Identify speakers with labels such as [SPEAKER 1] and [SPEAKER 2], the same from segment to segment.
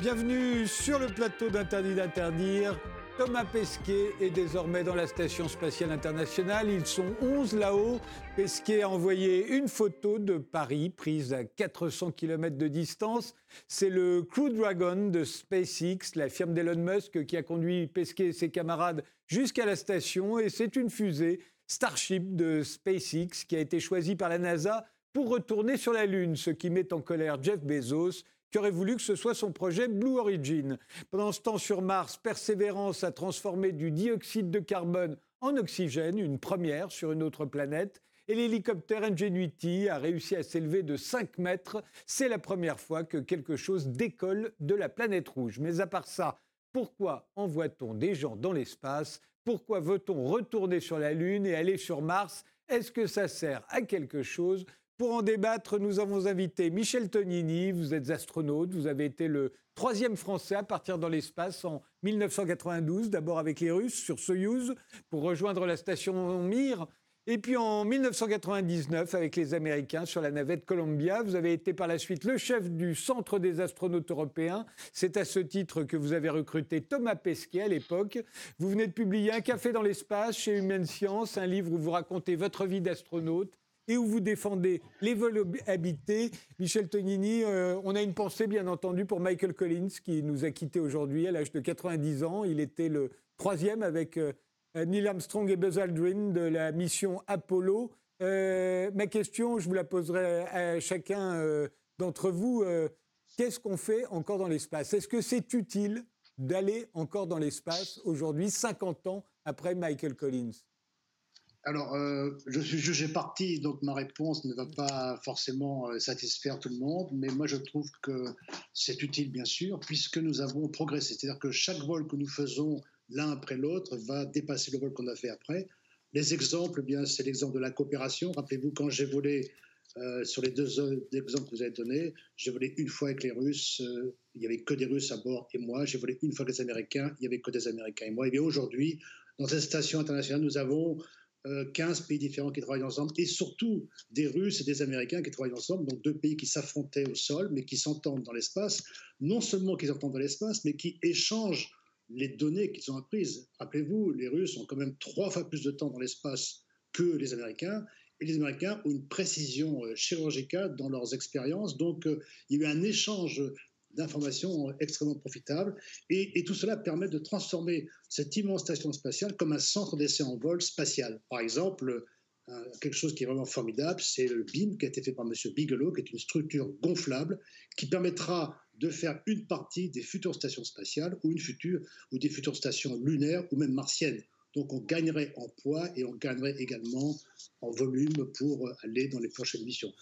[SPEAKER 1] Bienvenue sur le plateau d'Interdit d'interdire. Thomas Pesquet est désormais dans la Station spatiale internationale. Ils sont 11 là-haut. Pesquet a envoyé une photo de Paris prise à 400 km de distance. C'est le Crew Dragon de SpaceX, la firme d'Elon Musk, qui a conduit Pesquet et ses camarades jusqu'à la station. Et c'est une fusée Starship de SpaceX qui a été choisie par la NASA pour retourner sur la Lune, ce qui met en colère Jeff Bezos qui aurait voulu que ce soit son projet Blue Origin. Pendant ce temps, sur Mars, Persévérance a transformé du dioxyde de carbone en oxygène, une première sur une autre planète. Et l'hélicoptère Ingenuity a réussi à s'élever de 5 mètres. C'est la première fois que quelque chose décolle de la planète rouge. Mais à part ça, pourquoi envoie-t-on des gens dans l'espace? Pourquoi veut-on retourner sur la Lune et aller sur Mars? Est-ce que ça sert à quelque chose? Pour en débattre, nous avons invité Michel Tonini. Vous êtes astronaute, vous avez été le troisième Français à partir dans l'espace en 1992, d'abord avec les Russes sur Soyouz pour rejoindre la station Mir. Et puis en 1999, avec les Américains sur la navette Columbia, vous avez été par la suite le chef du Centre des astronautes européens. C'est à ce titre que vous avez recruté Thomas Pesquet à l'époque. Vous venez de publier Un café dans l'espace chez Humaine Science, un livre où vous racontez votre vie d'astronaute et où vous défendez les vols habités. Michel Tonini, euh, on a une pensée bien entendu pour Michael Collins qui nous a quittés aujourd'hui à l'âge de 90 ans. Il était le troisième avec euh, Neil Armstrong et Buzz Aldrin de la mission Apollo. Euh, ma question, je vous la poserai à chacun d'entre vous. Qu'est-ce qu'on fait encore dans l'espace? Est-ce que c'est utile d'aller encore dans l'espace aujourd'hui, 50 ans après Michael Collins?
[SPEAKER 2] Alors, euh, je suis jugé parti, donc ma réponse ne va pas forcément euh, satisfaire tout le monde, mais moi je trouve que c'est utile, bien sûr, puisque nous avons progressé. C'est-à-dire que chaque vol que nous faisons l'un après l'autre va dépasser le vol qu'on a fait après. Les exemples, eh bien, c'est l'exemple de la coopération. Rappelez-vous, quand j'ai volé euh, sur les deux exemples que vous avez donnés, j'ai volé une fois avec les Russes, il n'y avait que des Russes à bord et moi. J'ai volé une fois avec les Américains, il n'y avait que des Américains et moi. Et bien aujourd'hui, dans cette station internationale, nous avons 15 euh, pays différents qui travaillent ensemble, et surtout des Russes et des Américains qui travaillent ensemble, donc deux pays qui s'affrontaient au sol, mais qui s'entendent dans l'espace. Non seulement qu'ils s'entendent dans l'espace, mais qui échangent les données qu'ils ont apprises. Rappelez-vous, les Russes ont quand même trois fois plus de temps dans l'espace que les Américains, et les Américains ont une précision euh, chirurgicale dans leurs expériences. Donc, euh, il y a eu un échange d'informations extrêmement profitables. Et, tout cela permet de transformer cette immense station spatiale comme un centre d'essai en vol spatial. Par exemple, euh, quelque chose qui est vraiment formidable, c'est le BIM qui a été fait par M. Bigelow, qui est une structure gonflable qui permettra de faire une partie des futures stations spatiales ou une future ou des futures stations lunaires ou même martiennes. Donc on gagnerait en poids et on gagnerait également en volume pour aller dans les prochaines missions.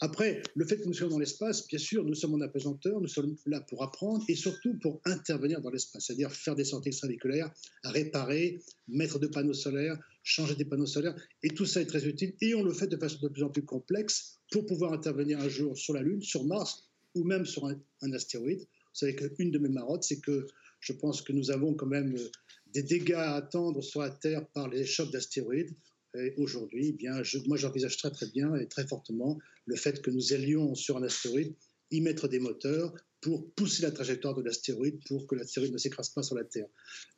[SPEAKER 2] Après, le fait que nous soyons dans l'espace, bien sûr, nous sommes en apesanteur, nous sommes là pour apprendre et surtout pour intervenir dans l'espace, c'est-à-dire faire des sorties extravéhiculaires, réparer, mettre des panneaux solaires, changer des panneaux solaires, et tout ça est très utile. Et on le fait de façon de plus en plus complexe pour pouvoir intervenir un jour sur la Lune, sur Mars ou même sur un, astéroïde. Vous savez qu'une de mes marottes, c'est que je pense que nous avons quand même des dégâts à attendre sur la Terre par les chocs d'astéroïdes aujourd'hui, eh bien, moi j'envisage très très bien et très fortement le fait que nous allions sur un astéroïde y mettre des moteurs pour pousser la trajectoire de l'astéroïde pour que l'astéroïde ne s'écrase pas sur la Terre.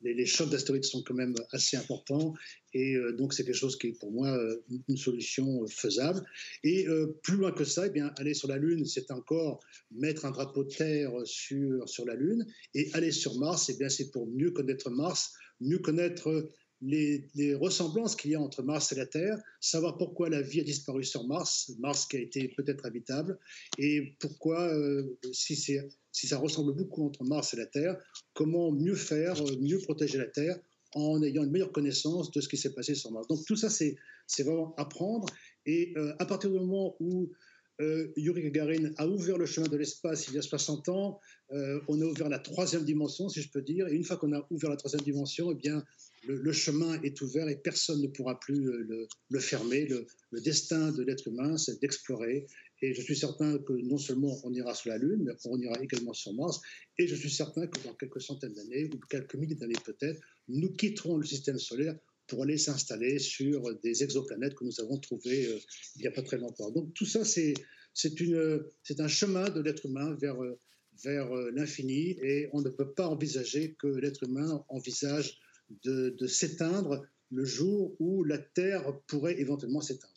[SPEAKER 2] Les, chocs d'astéroïdes sont quand même assez importants et euh, donc c'est quelque chose qui est pour moi euh, une solution euh, faisable. Et plus loin que ça, eh bien, aller sur la Lune, c'est encore mettre un drapeau de terre sur, sur la Lune et aller sur Mars, eh bien, c'est pour mieux connaître Mars, mieux connaître les, ressemblances qu'il y a entre Mars et la Terre, savoir pourquoi la vie a disparu sur Mars, Mars qui a été peut-être habitable, et pourquoi, euh, si, ça ressemble beaucoup entre Mars et la Terre, comment mieux faire, euh, mieux protéger la Terre en ayant une meilleure connaissance de ce qui s'est passé sur Mars. Donc tout ça, c'est vraiment apprendre, et euh, à partir du moment où Yuri Gagarin a ouvert le chemin de l'espace il y a 60 ans. on a ouvert la troisième dimension, si je peux dire. Et une fois qu'on a ouvert la troisième dimension, eh bien, le, chemin est ouvert et personne ne pourra plus le, fermer. Le, destin de l'être humain, c'est d'explorer. Et je suis certain que non seulement on ira sur la Lune, mais on ira également sur Mars. Et je suis certain que dans quelques centaines d'années, ou quelques milliers d'années peut-être, nous quitterons le système solaire pour aller s'installer sur des exoplanètes que nous avons trouvées euh, il n'y a pas très longtemps. Donc tout ça, c'est un chemin de l'être humain vers, vers l'infini et on ne peut pas envisager que l'être humain envisage de, de s'éteindre le jour où la Terre pourrait éventuellement s'éteindre.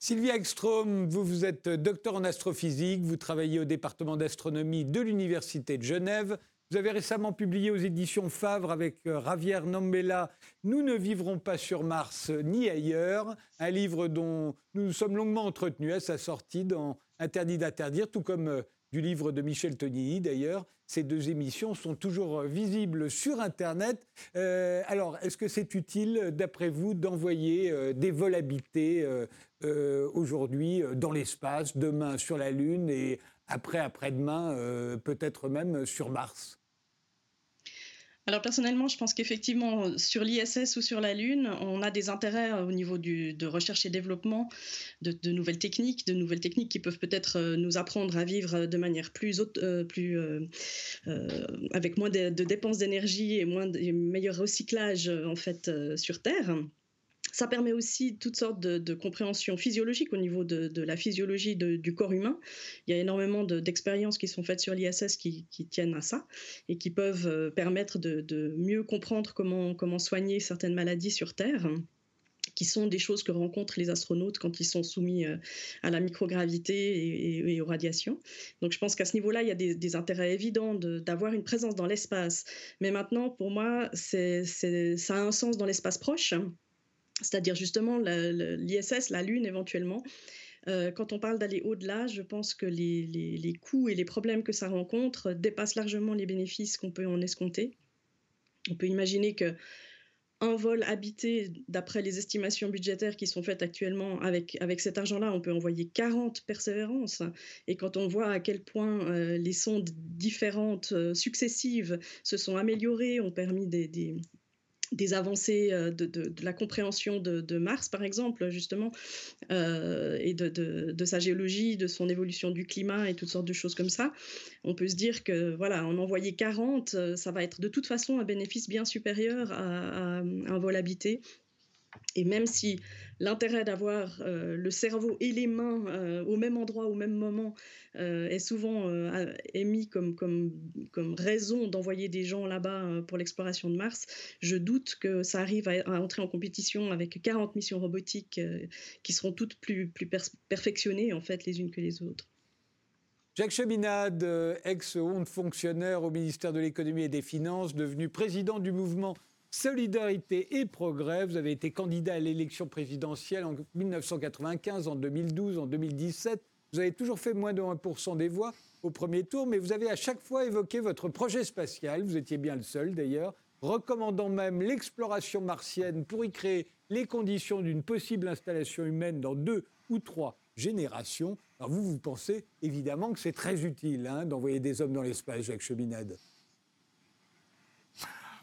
[SPEAKER 1] Sylvia Ekstrom, vous, vous êtes docteur en astrophysique, vous travaillez au département d'astronomie de l'Université de Genève. Vous avez récemment publié aux éditions Favre avec euh, Javier Nambella Nous ne vivrons pas sur Mars ni ailleurs, un livre dont nous nous sommes longuement entretenus à sa sortie dans Interdit d'interdire, tout comme euh, du livre de Michel Tonini d'ailleurs. Ces deux émissions sont toujours visibles sur Internet. Euh, alors, est-ce que c'est utile, d'après vous, d'envoyer euh, des vols habités euh, aujourd'hui dans l'espace, demain sur la Lune et après, après-demain, peut-être même sur Mars?
[SPEAKER 3] Alors personnellement, je pense qu'effectivement, sur l'ISS ou sur la Lune, on a des intérêts au niveau de recherche et développement de, nouvelles techniques, de nouvelles techniques qui peuvent peut-être euh, nous apprendre à vivre de manière plus, euh, plus euh, avec moins de, dépenses d'énergie et moins de, meilleur recyclage en fait sur Terre. Ça permet aussi toutes sortes de, compréhensions physiologiques au niveau de, la physiologie du corps humain. Il y a énormément d'expériences qui sont faites sur l'ISS qui, tiennent à ça et qui peuvent euh, permettre de, mieux comprendre comment, soigner certaines maladies sur Terre qui sont des choses que rencontrent les astronautes quand ils sont soumis euh, à la microgravité et, aux radiations. Donc je pense qu'à ce niveau-là, il y a des, intérêts évidents d'avoir une présence dans l'espace. Mais maintenant, pour moi, ça a un sens dans l'espace proche c'est-à-dire justement l'ISS, la Lune éventuellement. Euh, quand on parle d'aller au-delà, je pense que les, coûts et les problèmes que ça rencontre dépassent largement les bénéfices qu'on peut en escompter. On peut imaginer que un vol habité, d'après les estimations budgétaires qui sont faites actuellement, avec, avec cet argent-là, on peut envoyer 40 persévérances. Et quand on voit à quel point euh, les sondes différentes, euh, successives, se sont améliorées, ont permis des, des avancées euh, de, la compréhension de, Mars, par exemple, justement, euh, et de, sa géologie, de son évolution du climat et toutes sortes de choses comme ça, on peut se dire que, voilà, en envoyer 40, euh, ça va être de toute façon un bénéfice bien supérieur à un vol habité. Et même si l'intérêt d'avoir euh, le cerveau et les mains euh, au même endroit, au même moment, euh, est souvent émis comme, raison d'envoyer des gens là-bas pour l'exploration de Mars, je doute que ça arrive à, entrer en compétition avec 40 missions robotiques qui seront toutes plus, perfectionnées en fait les unes que les autres.
[SPEAKER 1] Jacques Cheminade, ex-haut fonctionnaire au ministère de l'économie et des finances, devenu président du mouvement Solidarité et Progrès, vous avez été candidat à l'élection présidentielle en 1995, en 2012, en 2017. Vous avez toujours fait moins de 1% des voix au premier tour, mais vous avez à chaque fois évoqué votre projet spatial, vous étiez bien le seul d'ailleurs, recommandant même l'exploration martienne pour y créer les conditions d'une possible installation humaine dans deux ou trois générations. Alors vous, vous pensez évidemment que c'est très utile hein, d'envoyer des hommes dans l'espace, Jacques Cheminade.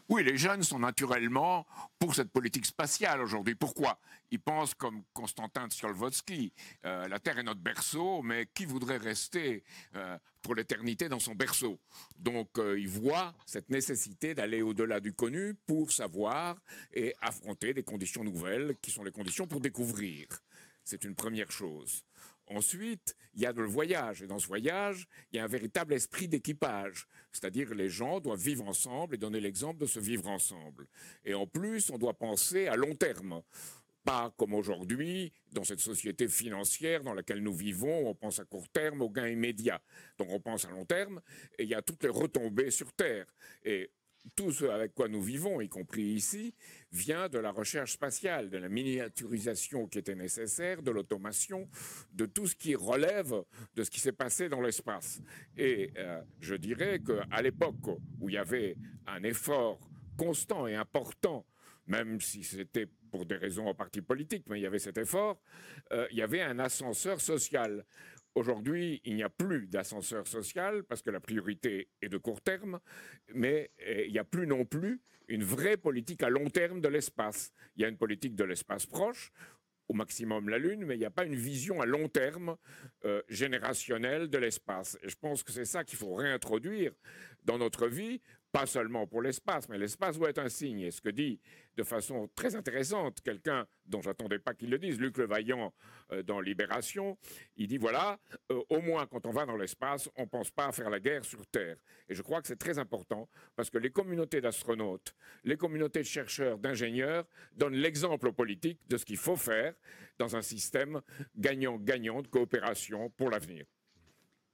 [SPEAKER 4] Oui, les jeunes sont naturellement pour cette politique spatiale aujourd'hui. Pourquoi? Ils pensent comme Konstantin Tsiolkovsky, euh, la Terre est notre berceau, mais qui voudrait rester euh, pour l'éternité dans son berceau? Donc euh, ils voient cette nécessité d'aller au-delà du connu pour savoir et affronter des conditions nouvelles qui sont les conditions pour découvrir. C'est une première chose. Ensuite, il y a le voyage. Et dans ce voyage, il y a un véritable esprit d'équipage. C'est-à-dire les gens doivent vivre ensemble et donner l'exemple de se vivre ensemble. Et en plus, on doit penser à long terme. Pas comme aujourd'hui, dans cette société financière dans laquelle nous vivons, on pense à court terme, aux gains immédiats. Donc on pense à long terme, et il y a toutes les retombées sur Terre. Et tout ce avec quoi nous vivons, y compris ici, vient de la recherche spatiale, de la miniaturisation qui était nécessaire, de l'automation, de tout ce qui relève de ce qui s'est passé dans l'espace. Et euh, je dirais qu'à l'époque où il y avait un effort constant et important, même si c'était pour des raisons en partie politiques, mais il y avait cet effort, euh, il y avait un ascenseur social. Aujourd'hui, il n'y a plus d'ascenseur social parce que la priorité est de court terme, mais eh, il n'y a plus non plus une vraie politique à long terme de l'espace. Il y a une politique de l'espace proche, au maximum la Lune, mais il n'y a pas une vision à long terme euh, générationnelle de l'espace. Et je pense que c'est ça qu'il faut réintroduire dans notre vie pas seulement pour l'espace, mais l'espace doit être un signe. Et ce que dit de façon très intéressante quelqu'un dont j'attendais pas qu'il le dise, Luc Levaillant euh, dans Libération, il dit voilà, euh, au moins quand on va dans l'espace, on ne pense pas à faire la guerre sur Terre. Et je crois que c'est très important parce que les communautés d'astronautes, les communautés de chercheurs, d'ingénieurs donnent l'exemple aux politiques de ce qu'il faut faire dans un système gagnant-gagnant de coopération pour l'avenir.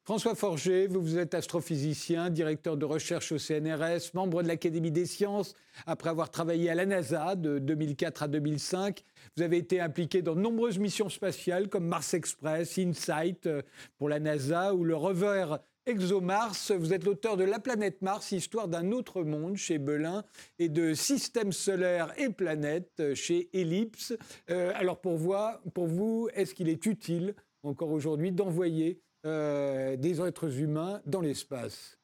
[SPEAKER 1] François Forger, vous, vous êtes astrophysicien, directeur de recherche au CNRS, membre de l'Académie des sciences. Après avoir travaillé à la NASA de 2004 à 2005, vous avez été impliqué dans de nombreuses missions spatiales comme Mars Express, InSight euh, pour la NASA ou le rover ExoMars. Vous êtes l'auteur de La planète Mars, histoire d'un autre monde chez Belin et de Systèmes solaires et planètes euh, chez Ellipse. Euh, alors pour vous, est-ce qu'il est utile encore aujourd'hui d'envoyer euh, des êtres humains dans l'espace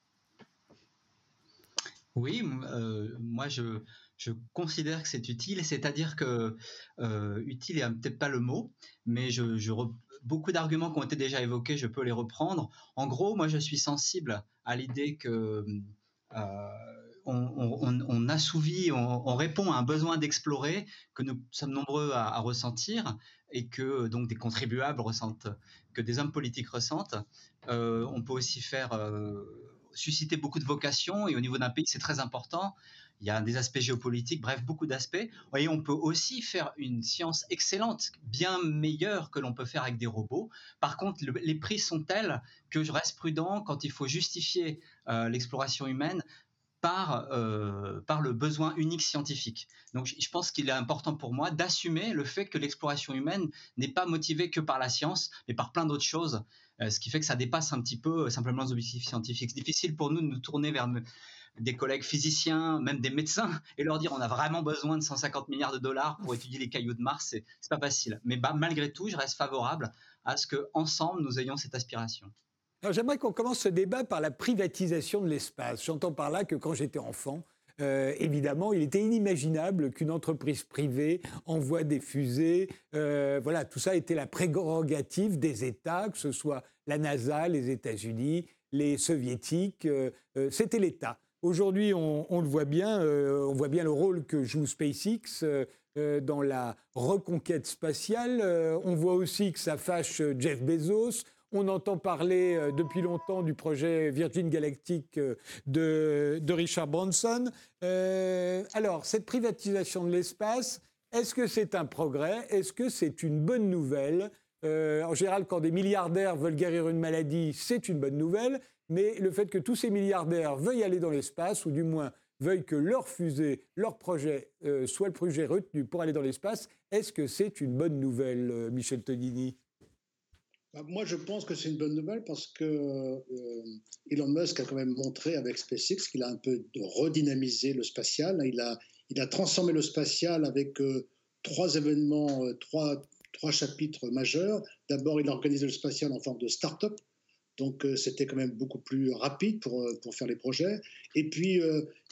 [SPEAKER 5] Oui, euh, moi je, je, considère que c'est utile, c'est-à-dire que euh, utile est peut-être pas le mot, mais je, beaucoup d'arguments qui ont été déjà évoqués, je peux les reprendre. En gros, moi je suis sensible à l'idée que on, assouvit, on, répond à un besoin d'explorer que nous sommes nombreux à, ressentir et que donc des contribuables ressentent, que des hommes politiques ressentent. Euh, on peut aussi faire euh, susciter beaucoup de vocations et au niveau d'un pays c'est très important. Il y a des aspects géopolitiques, bref, beaucoup d'aspects. Et on peut aussi faire une science excellente, bien meilleure que l'on peut faire avec des robots. Par contre, les prix sont tels que je reste prudent quand il faut justifier euh, l'exploration humaine par, euh, par le besoin unique scientifique. Donc je pense qu'il est important pour moi d'assumer le fait que l'exploration humaine n'est pas motivée que par la science, mais par plein d'autres choses, euh, ce qui fait que ça dépasse un petit peu euh, simplement les objectifs scientifiques. C'est difficile pour nous de nous tourner vers des collègues physiciens, même des médecins, et leur dire on a vraiment besoin de 150 milliards de dollars pour étudier les cailloux de Mars, c'est pas facile. Mais bah, malgré tout, je reste favorable à ce qu'ensemble nous ayons cette aspiration.
[SPEAKER 1] J'aimerais qu'on commence ce débat par la privatisation de l'espace. J'entends par là que quand j'étais enfant, euh, évidemment, il était inimaginable qu'une entreprise privée envoie des fusées. Euh, voilà, tout ça était la prérogative des États, que ce soit la NASA, les États-Unis, les Soviétiques. Euh, c'était l'État. Aujourd'hui, on, on, le voit bien, on voit bien le rôle que joue SpaceX dans la reconquête spatiale. on voit aussi que ça fâche Jeff Bezos. On entend parler euh, depuis longtemps du projet Virgin Galactic euh, de, Richard Branson. Euh, alors, cette privatisation de l'espace, est-ce que c'est un progrès? Est-ce que c'est une bonne nouvelle? En général, quand des milliardaires veulent guérir une maladie, c'est une bonne nouvelle. Mais le fait que tous ces milliardaires veuillent aller dans l'espace, ou du moins veuillent que leur fusée, leur projet soit le projet retenu pour aller dans l'espace, est-ce que c'est une bonne nouvelle, Michel Tonini
[SPEAKER 2] moi, je pense que c'est une bonne nouvelle parce que euh, Elon Musk a quand même montré avec SpaceX qu'il a un peu redynamisé le spatial. Il a, il a transformé le spatial avec euh, trois événements, euh, trois, trois chapitres majeurs. D'abord, il a organisé le spatial en forme de start-up. Donc, c'était quand même beaucoup plus rapide pour, pour faire les projets. Et puis,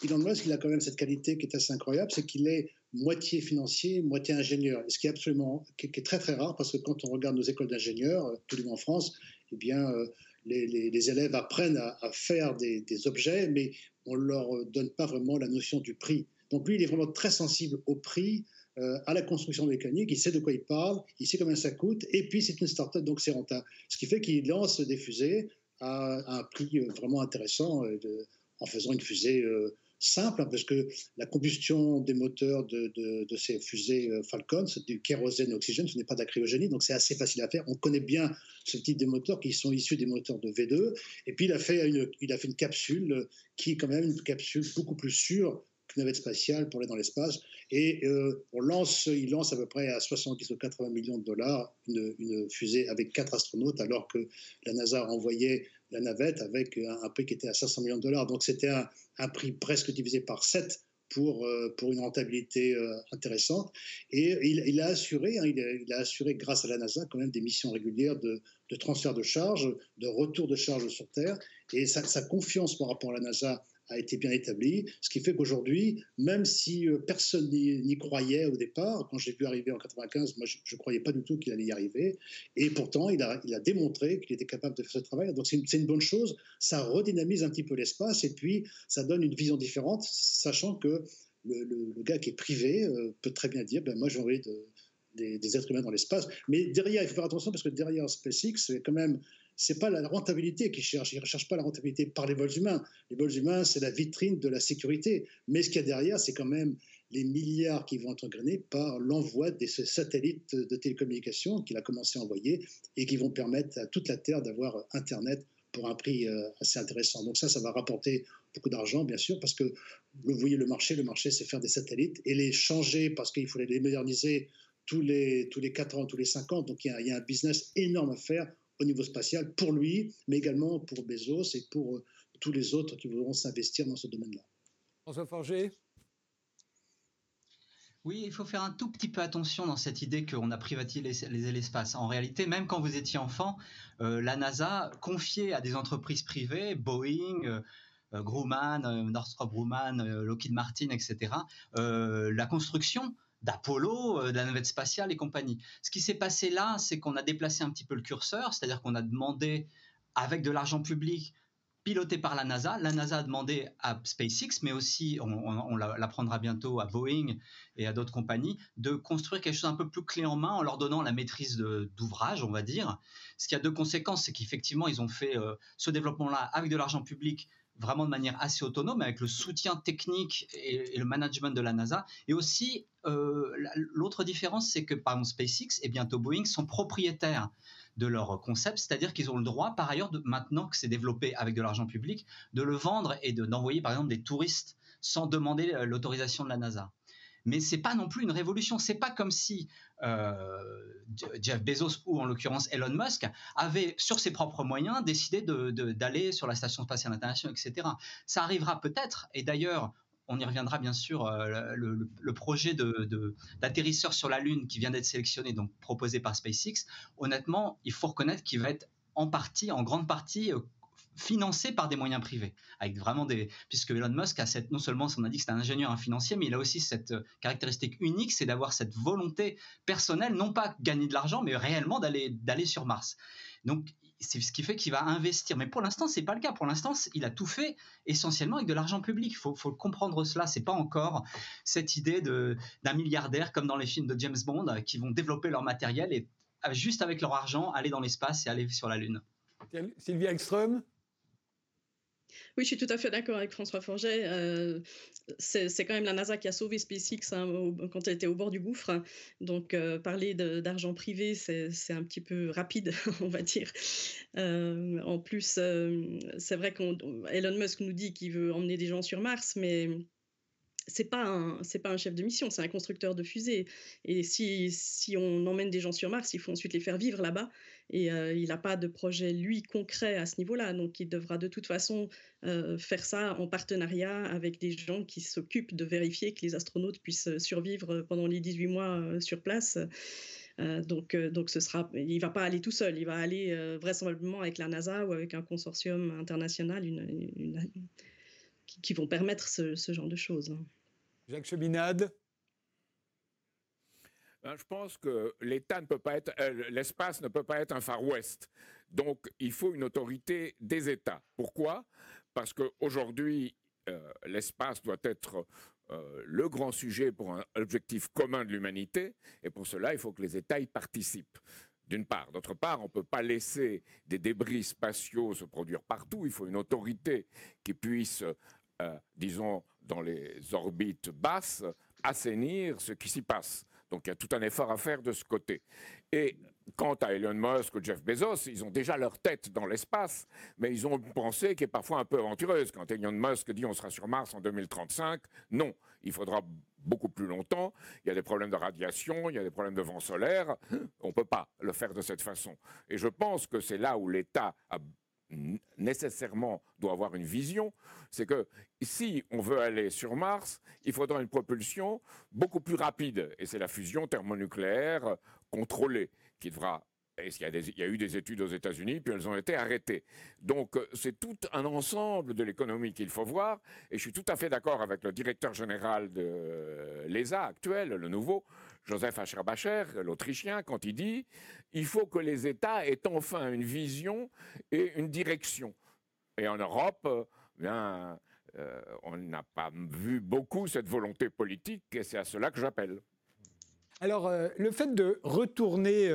[SPEAKER 2] Elon Musk, il a quand même cette qualité qui est assez incroyable, c'est qu'il est moitié financier, moitié ingénieur. Ce qui est absolument, qui est très très rare parce que quand on regarde nos écoles d'ingénieurs, euh, tout le monde en France, eh bien, euh, les, élèves apprennent à, faire des, objets, mais on ne leur donne pas vraiment la notion du prix. Donc lui, il est vraiment très sensible au prix, euh, à la construction mécanique, il sait de quoi il parle, il sait combien ça coûte, et puis c'est une start-up, donc c'est rentable. Ce qui fait qu'il lance des fusées à, un prix vraiment intéressant en faisant une fusée simple, hein, parce que la combustion des moteurs de, ces fusées euh, Falcon, c'est du kérosène et oxygène, ce n'est pas d'acryogénie, donc c'est assez facile à faire. On connaît bien ce type de moteurs qui sont issus des moteurs de V2. Et puis il a fait une, il a fait une capsule qui est quand même une capsule beaucoup plus sûre qu'une navette spatiale pour aller dans l'espace. Et euh, on lance, il lance à peu près à 70 ou 80 millions de dollars une, une fusée avec quatre astronautes, alors que la NASA a envoyé la navette avec un, prix qui était à 500 millions de dollars. Donc c'était un, prix presque divisé par 7 pour, euh, pour une rentabilité euh, intéressante. Et il, a assuré, hein, il, a, assuré grâce à la NASA quand même des missions régulières de, transfert de charges, de retour de charges sur Terre. Et sa, confiance par rapport à la NASA a été bien établie, ce qui fait qu'aujourd'hui, même si euh, personne n'y croyait au départ, quand j'ai vu arriver en 95, moi je ne croyais pas du tout qu'il allait y arriver, et pourtant il a, démontré qu'il était capable de faire ce travail. Donc c'est une, bonne chose, ça redynamise un petit peu l'espace, et puis ça donne une vision différente, sachant que le, gars qui est privé euh, peut très bien dire, ben moi j'ai envie de, des, des, êtres humains dans l'espace, mais derrière, il faut faire attention parce que derrière SpaceX, c'est quand même c'est pas la rentabilité qu'ils cherchent. Ils ne recherchent pas la rentabilité par les vols humains. Les vols humains, c'est la vitrine de la sécurité. Mais ce qu'il y a derrière, c'est quand même les milliards qui vont être engrainés par l'envoi de ces satellites de télécommunications qu'il a commencé à envoyer et qui vont permettre à toute la Terre d'avoir Internet pour un prix euh, assez intéressant. Donc ça, ça va rapporter beaucoup d'argent, bien sûr, parce que vous voyez le marché, le marché, c'est faire des satellites et les changer parce qu'il faut les moderniser tous les, tous les 4 ans, tous les 5 ans. Donc il y a un business énorme à faire au niveau spatial pour lui, mais également pour Bezos et pour euh, tous les autres qui voudront s'investir dans ce domaine-là.
[SPEAKER 1] François Forger
[SPEAKER 5] oui, il faut faire un tout petit peu attention dans cette idée qu'on a privatisé l'espace. En réalité, même quand vous étiez enfant, euh, la NASA confiait à des entreprises privées, Boeing, euh, Grumman, Northrop Grumman, Lockheed Martin, etc., la construction d'Apollo, euh, de la navette spatiale et compagnie. Ce qui s'est passé là, c'est qu'on a déplacé un petit peu le curseur, c'est-à-dire qu'on a demandé, avec de l'argent public, piloté par la NASA. La NASA a demandé à SpaceX, mais aussi, on, l'apprendra bientôt à Boeing et à d'autres compagnies, de construire quelque chose un peu plus clé en main en leur donnant la maîtrise d'ouvrage, on va dire. Ce qui a deux conséquences, c'est qu'effectivement, ils ont fait euh, ce développement-là avec de l'argent public vraiment de manière assez autonome avec le soutien technique et, le management de la NASA. Et aussi, euh, l'autre différence, c'est que par exemple SpaceX et bientôt Boeing sont propriétaires de leur concept, c'est-à-dire qu'ils ont le droit, par ailleurs, maintenant que c'est développé avec de l'argent public, de le vendre et d'envoyer par exemple des touristes sans demander euh, l'autorisation de la NASA mais c'est pas non plus une révolution. C'est pas comme si euh, Jeff Bezos ou en l'occurrence Elon Musk avait sur ses propres moyens décidé d'aller sur la station spatiale internationale, etc. Ça arrivera peut-être, et d'ailleurs on y reviendra bien sûr, euh, le, projet d'atterrisseur sur la Lune qui vient d'être sélectionné, donc proposé par SpaceX, honnêtement, il faut reconnaître qu'il va être en partie, en grande partie, euh, financé par des moyens privés, avec vraiment des, puisque Elon Musk a cette, non seulement on a dit que c'est un ingénieur, un financier, mais il a aussi cette euh, caractéristique unique, c'est d'avoir cette volonté personnelle, non pas gagner de l'argent, mais réellement d'aller d'aller sur Mars. Donc c'est ce qui fait qu'il va investir. Mais pour l'instant, c'est pas le cas. Pour l'instant, il a tout fait essentiellement avec de l'argent public. Il faut, comprendre cela. C'est pas encore cette idée d'un milliardaire comme dans les films de James Bond euh, qui vont développer leur matériel et euh, juste avec leur argent aller dans l'espace et aller sur la Lune.
[SPEAKER 1] Sylvia Ekström
[SPEAKER 3] oui, je suis tout à fait d'accord avec François Forget. Euh, c'est quand même la NASA qui a sauvé SpaceX hein, quand elle était au bord du gouffre. Donc, euh, parler d'argent privé, c'est un petit peu rapide, on va dire. Euh, en plus, c'est vrai qu'Elon Musk nous dit qu'il veut emmener des gens sur Mars, mais c'est pas un c'est pas un chef de mission, c'est un constructeur de fusées. Et si, si on emmène des gens sur Mars, il faut ensuite les faire vivre là-bas. Et euh, il n'a pas de projet lui concret à ce niveau-là, donc il devra de toute façon euh, faire ça en partenariat avec des gens qui s'occupent de vérifier que les astronautes puissent survivre pendant les 18 mois euh, sur place. donc, donc ce sera, il va pas aller tout seul, il va aller vraisemblablement avec la NASA ou avec un consortium international une, qui, vont permettre ce, ce genre de choses.
[SPEAKER 1] Jacques Cheminade
[SPEAKER 4] ben, je pense que l'État ne peut pas être, euh, l'espace ne peut pas être un Far West. Donc, il faut une autorité des États. Pourquoi? Parce qu'aujourd'hui, euh, l'espace doit être euh, le grand sujet pour un objectif commun de l'humanité, et pour cela, il faut que les États y participent. D'une part. D'autre part, on ne peut pas laisser des débris spatiaux se produire partout. Il faut une autorité qui puisse euh, disons, dans les orbites basses, assainir ce qui s'y passe. Donc il y a tout un effort à faire de ce côté. Et quant à Elon Musk ou Jeff Bezos, ils ont déjà leur tête dans l'espace, mais ils ont une pensée qui est parfois un peu aventureuse. Quand Elon Musk dit on sera sur Mars en 2035, non, il faudra beaucoup plus longtemps. Il y a des problèmes de radiation, il y a des problèmes de vent solaire. On ne peut pas le faire de cette façon. Et je pense que c'est là où l'État a nécessairement doit avoir une vision, c'est que si on veut aller sur Mars, il faudra une propulsion beaucoup plus rapide, et c'est la fusion thermonucléaire contrôlée qui devra il, y a il y a eu des études aux États-Unis, puis elles ont été arrêtées. Donc, euh, c'est tout un ensemble de l'économie qu'il faut voir. Et je suis tout à fait d'accord avec le directeur général de l'ESA actuel, le nouveau, Joseph Ascherbacher, l'Autrichien, quand il dit il faut que les États aient enfin une vision et une direction. Et en Europe, euh, bien, euh, on n'a pas vu beaucoup cette volonté politique, et c'est à cela que j'appelle.
[SPEAKER 1] Alors, euh, le fait de retourner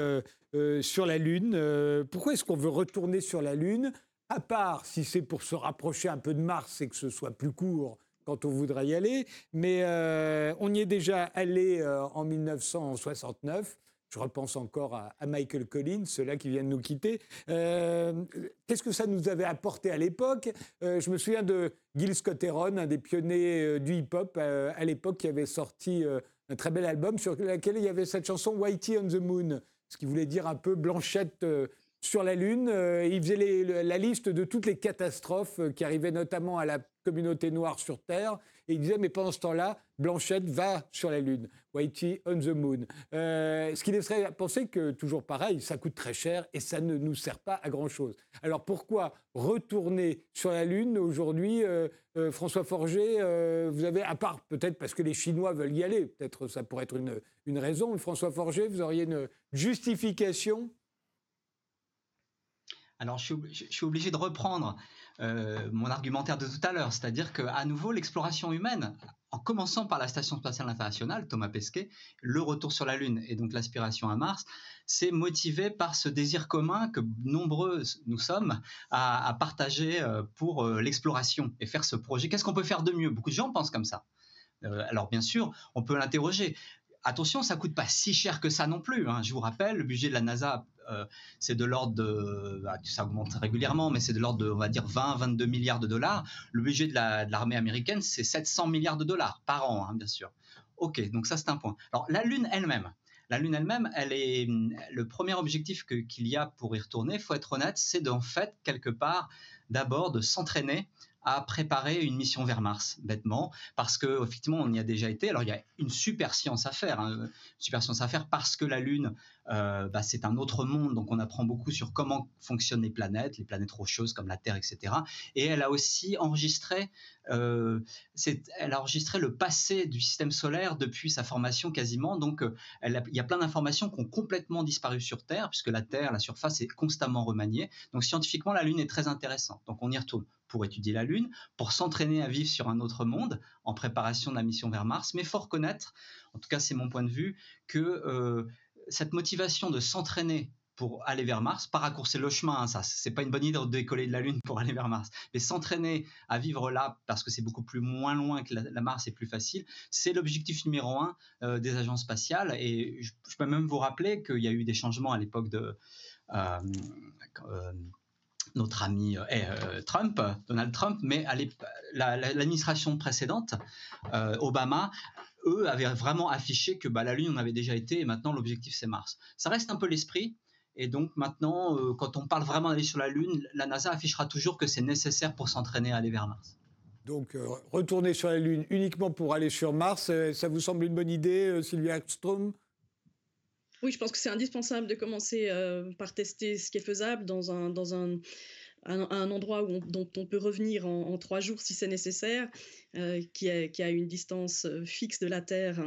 [SPEAKER 1] sur la Lune, pourquoi est-ce qu'on veut retourner sur la Lune À part si c'est pour se rapprocher un peu de Mars et que ce soit plus court quand on voudrait y aller. Mais euh, on y est déjà allé euh, en 1969. Je repense encore à, Michael Collins, ceux-là qui viennent nous quitter. Euh, qu'est-ce que ça nous avait apporté à l'époque? Je me souviens de Gil Scott-Heron, un des pionniers du hip-hop à l'époque, qui avait sorti un très bel album sur lequel il y avait cette chanson Whitey on the Moon, ce qui voulait dire un peu Blanchette sur la Lune. il faisait la liste de toutes les catastrophes qui arrivaient notamment à la communauté noire sur Terre. Et il disait, mais pendant ce temps-là, Blanchette va sur la Lune, Whitey on the Moon. Euh, ce qui laisserait penser que, toujours pareil, ça coûte très cher et ça ne nous sert pas à grand-chose. Alors pourquoi retourner sur la Lune aujourd'hui euh, euh, François Forger, vous avez, à part peut-être parce que les Chinois veulent y aller, peut-être ça pourrait être une, une raison, François Forger, vous auriez une justification
[SPEAKER 5] alors, je suis, obligé de reprendre euh, mon argumentaire de tout à l'heure, c'est-à-dire qu'à nouveau, l'exploration humaine, en commençant par la Station spatiale internationale, Thomas Pesquet, le retour sur la Lune et donc l'aspiration à Mars, c'est motivé par ce désir commun que nombreux nous sommes à, partager euh, pour euh, l'exploration et faire ce projet. Qu'est-ce qu'on peut faire de mieux? Beaucoup de gens pensent comme ça. alors bien sûr, on peut l'interroger attention, ça coûte pas si cher que ça non plus. Hein. Je vous rappelle, le budget de la NASA, c'est de l'ordre de, bah, ça augmente régulièrement, mais c'est de l'ordre de, on va dire, 20-22 milliards de dollars. Le budget de l'armée américaine, c'est 700 milliards de dollars par an, hein, bien sûr. Ok, donc ça c'est un point. Alors la Lune elle-même, la Lune elle-même, elle est le premier objectif qu'il y a pour y retourner. Faut être honnête, c'est d'en fait quelque part d'abord de s'entraîner à préparer une mission vers Mars, bêtement, parce que effectivement on y a déjà été. Alors il y a une super science à faire, hein, super science à faire parce que la Lune, euh, bah, c'est un autre monde, donc on apprend beaucoup sur comment fonctionnent les planètes, les planètes rocheuses comme la Terre, etc. Et elle a aussi enregistré, euh, elle a enregistré le passé du système solaire depuis sa formation quasiment. Donc euh, il y a plein d'informations qui ont complètement disparu sur Terre, puisque la Terre, la surface est constamment remaniée. Donc scientifiquement, la Lune est très intéressante. Donc on y retourne pour étudier la Lune, pour s'entraîner à vivre sur un autre monde en préparation de la mission vers Mars. Mais faut reconnaître, en tout cas c'est mon point de vue, que euh, cette motivation de s'entraîner pour aller vers Mars, pas raccourcir le chemin, hein, ça, c'est pas une bonne idée de décoller de la Lune pour aller vers Mars, mais s'entraîner à vivre là parce que c'est beaucoup plus moins loin que la, Mars et plus facile, c'est l'objectif numéro un euh, des agences spatiales. Et je, peux même vous rappeler qu'il y a eu des changements à l'époque de euh, notre ami euh, eh, euh, Trump, Donald Trump, mais l'administration précédente, euh, Obama, eux avaient vraiment affiché que bah, la Lune, on avait déjà été, et maintenant l'objectif c'est Mars. Ça reste un peu l'esprit, et donc maintenant, quand on parle vraiment d'aller sur la Lune, la NASA affichera toujours que c'est nécessaire pour s'entraîner à aller vers Mars.
[SPEAKER 1] Donc retourner sur la Lune uniquement pour aller sur Mars, ça vous semble une bonne idée, Sylvia Ekstrom
[SPEAKER 3] oui, je pense que c'est indispensable de commencer euh, par tester ce qui est faisable dans un, dans un, un, endroit où dont on peut revenir en, trois jours si c'est nécessaire, euh, qui, a, qui, a, une distance euh, fixe de la Terre.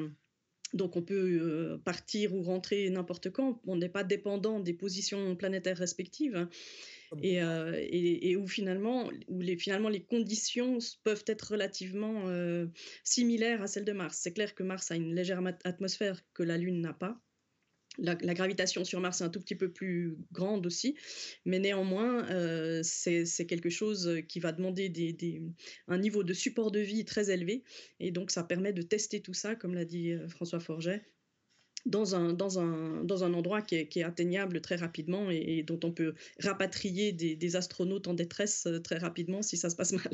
[SPEAKER 3] Donc on peut partir ou rentrer n'importe quand. On n'est pas dépendant des positions planétaires respectives. Et, et, où finalement, où les, finalement les conditions peuvent être relativement similaires à celles de Mars. C'est clair que Mars a une légère atmosphère que la Lune n'a pas. La, gravitation sur Mars est un tout petit peu plus grande aussi, mais néanmoins, euh, c'est quelque chose qui va demander un niveau de support de vie très élevé. Et donc, ça permet de tester tout ça, comme l'a dit euh, François Forget, dans un, dans un, dans un endroit qui est, atteignable très rapidement et, dont on peut rapatrier des, astronautes en détresse euh, très rapidement si ça se passe
[SPEAKER 1] mal.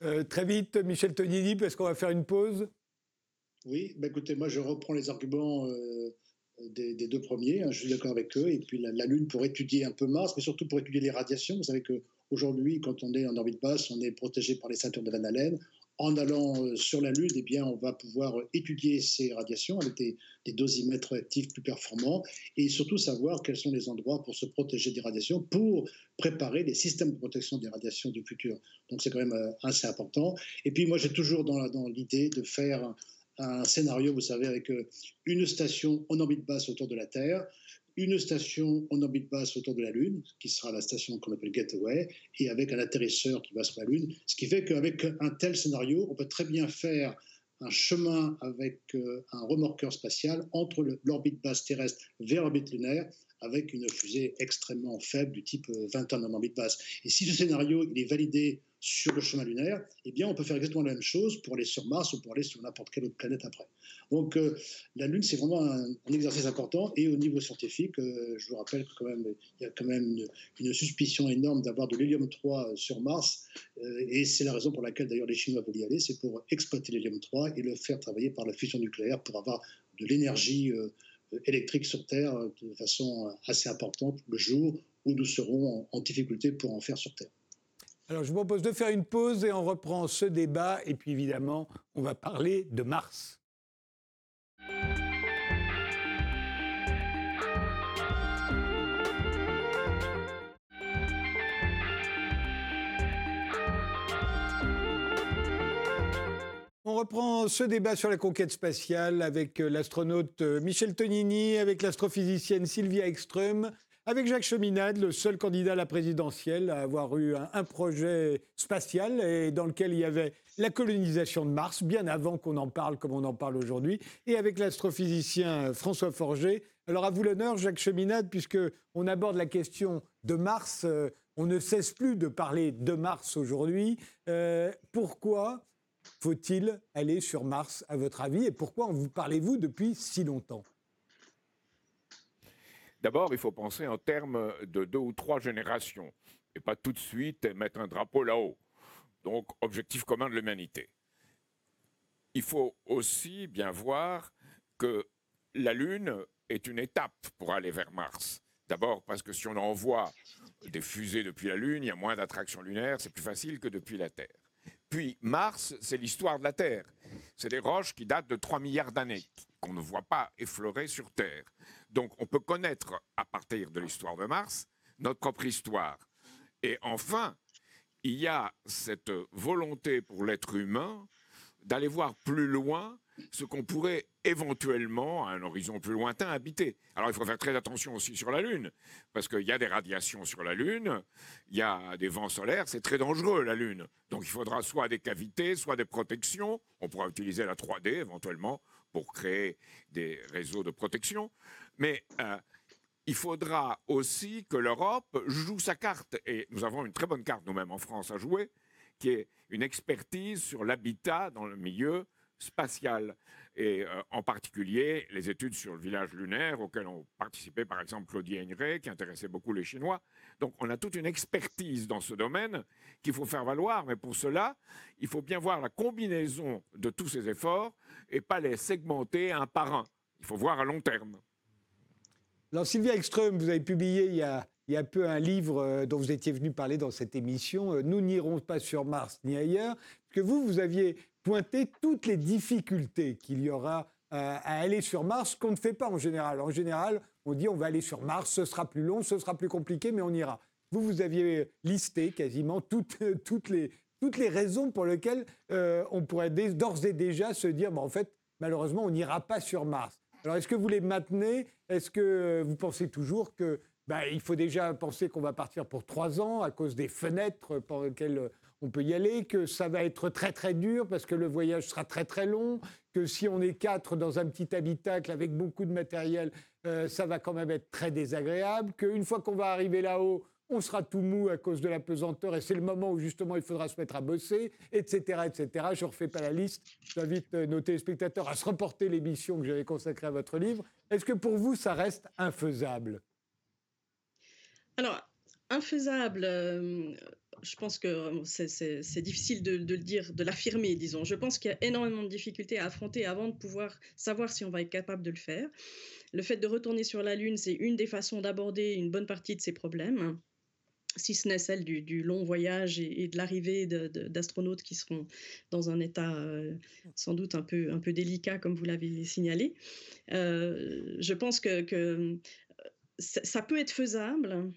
[SPEAKER 1] très vite, Michel Tonini, parce qu'on va faire une pause?
[SPEAKER 2] Oui, bah écoutez, moi je reprends les arguments des, deux premiers, hein, je suis d'accord avec eux, et puis la, Lune pour étudier un peu Mars, mais surtout pour étudier les radiations. Vous savez qu'aujourd'hui, quand on est en orbite basse, on est protégé par les ceintures de Van Allen. en allant euh, sur la Lune, eh bien, on va pouvoir étudier ces radiations avec des, dosimètres actifs plus performants et surtout savoir quels sont les endroits pour se protéger des radiations, pour préparer des systèmes de protection des radiations du futur. Donc c'est quand même euh, assez important. Et puis moi, j'ai toujours dans l'idée de faire un scénario, vous savez, avec euh, une station en orbite basse autour de la Terre, une station en orbite basse autour de la Lune, qui sera la station qu'on appelle Gateway, et avec un atterrisseur qui va sur la Lune. Ce qui fait qu'avec un tel scénario, on peut très bien faire un chemin avec euh, un remorqueur spatial entre l'orbite basse terrestre vers l'orbite lunaire avec une fusée extrêmement faible du type 20 euh, tonnes en orbite basse. Et si ce scénario est validé sur le chemin lunaire, eh bien, on peut faire exactement la même chose pour aller sur Mars ou pour aller sur n'importe quelle autre planète après. Donc, euh, la Lune, c'est vraiment un, exercice important. Et au niveau scientifique, euh, je vous rappelle qu'il y a quand même une, suspicion énorme d'avoir de l'hélium 3 sur Mars. et c'est la raison pour laquelle, d'ailleurs, les Chinois veulent y aller. C'est pour exploiter l'hélium 3 et le faire travailler par la fusion nucléaire pour avoir de l'énergie électrique sur Terre euh, de façon euh, assez importante le jour où nous serons en, difficulté pour en faire sur Terre.
[SPEAKER 1] Alors je vous propose de faire une pause et on reprend ce débat et puis évidemment on va parler de Mars. On reprend ce débat sur la conquête spatiale avec euh, l'astronaute euh, Michel Tonini, avec l'astrophysicienne Sylvia Ekström, avec Jacques Cheminade, le seul candidat à la présidentielle à avoir eu un, projet spatial et dans lequel il y avait la colonisation de Mars, bien avant qu'on en parle comme on en parle aujourd'hui, et avec l'astrophysicien François Forger. Alors à vous l'honneur, Jacques Cheminade, puisque on aborde la question de Mars, euh, on ne cesse plus de parler de Mars aujourd'hui. pourquoi faut-il aller sur Mars, à votre avis Et pourquoi en vous parlez-vous depuis si longtemps?
[SPEAKER 4] D'abord, il faut penser en termes de deux ou trois générations, et pas tout de suite mettre un drapeau là-haut. Donc, objectif commun de l'humanité. Il faut aussi bien voir que la Lune est une étape pour aller vers Mars. D'abord parce que si on envoie des fusées depuis la Lune, il y a moins d'attraction lunaire, c'est plus facile que depuis la Terre. Puis Mars, c'est l'histoire de la Terre. C'est des roches qui datent de 3 milliards d'années, qu'on ne voit pas effleurer sur Terre. Donc on peut connaître, à partir de l'histoire de Mars, notre propre histoire. Et enfin, il y a cette volonté pour l'être humain d'aller voir plus loin ce qu'on pourrait éventuellement, à un horizon plus lointain, habiter. Alors il faut faire très attention aussi sur la Lune, parce qu'il y a des radiations sur la Lune, il y a des vents solaires, c'est très dangereux la Lune. Donc il faudra soit des cavités, soit des protections. On pourra utiliser la 3D éventuellement pour créer des réseaux de protection. Mais euh, il faudra aussi que l'Europe joue sa carte. Et nous avons une très bonne carte nous-mêmes en France à jouer, qui est une expertise sur l'habitat dans le milieu spatiale, et euh, en particulier les études sur le village lunaire auxquelles ont participé par exemple Claudie Aigneret, qui intéressait beaucoup les Chinois. Donc on a toute une expertise dans ce domaine qu'il faut faire valoir, mais pour cela, il faut bien voir la combinaison de tous ces efforts et pas les segmenter un par un. Il faut voir à long terme.
[SPEAKER 1] Alors Sylvia Ekström, vous avez publié il y a, il y a peu un livre euh, dont vous étiez venu parler dans cette émission, euh, Nous n'irons pas sur Mars ni ailleurs, que vous, vous aviez pointer toutes les difficultés qu'il y aura euh, à aller sur Mars, qu'on ne fait pas en général. En général, on dit on va aller sur Mars, ce sera plus long, ce sera plus compliqué, mais on ira. Vous, vous aviez listé quasiment toutes, toutes, les, toutes les raisons pour lesquelles euh, on pourrait d'ores et déjà se dire, en fait, malheureusement, on n'ira pas sur Mars. Alors, est-ce que vous les maintenez? Est-ce que vous pensez toujours que bah, il faut déjà penser qu'on va partir pour trois ans à cause des fenêtres pendant lesquelles on peut y aller, que ça va être très très dur parce que le voyage sera très très long, que si on est quatre dans un petit habitacle avec beaucoup de matériel, euh, ça va quand même être très désagréable, qu'une fois qu'on va arriver là-haut, on sera tout mou à cause de la pesanteur et c'est le moment où justement il faudra se mettre à bosser, etc. etc. Je ne refais pas la liste. J'invite euh, nos téléspectateurs à se reporter l'émission que j'avais consacrée à votre livre. Est-ce que pour vous, ça reste infaisable?
[SPEAKER 3] Alors, infaisable, euh, je pense que euh, c'est difficile de, le dire, de l'affirmer, disons. Je pense qu'il y a énormément de difficultés à affronter avant de pouvoir savoir si on va être capable de le faire. Le fait de retourner sur la Lune, c'est une des façons d'aborder une bonne partie de ces problèmes. si ce n'est celle du, long voyage et, de l'arrivée d'astronautes qui seront dans un état euh, sans doute un peu, délicat, comme vous l'avez signalé. Je pense que, ça, peut être faisable.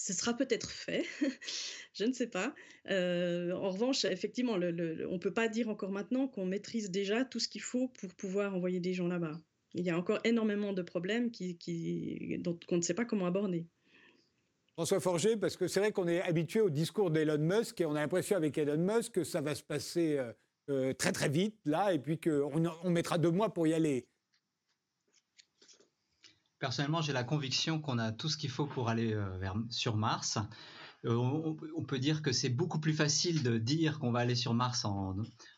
[SPEAKER 3] Ce sera peut-être fait, je ne sais pas. en revanche, effectivement, on ne peut pas dire encore maintenant qu'on maîtrise déjà tout ce qu'il faut pour pouvoir envoyer des gens là-bas. Il y a encore énormément de problèmes qui, dont on ne sait pas comment aborder.
[SPEAKER 1] François Forger, parce que c'est vrai qu'on est habitué au discours d'Elon Musk et on a l'impression avec Elon Musk que ça va se passer euh, euh, très très vite là et puis qu'on on mettra deux mois pour y aller.
[SPEAKER 5] Personnellement, j'ai la conviction qu'on a tout ce qu'il faut pour aller euh, sur Mars. On, peut dire que c'est beaucoup plus facile de dire qu'on va aller sur Mars en,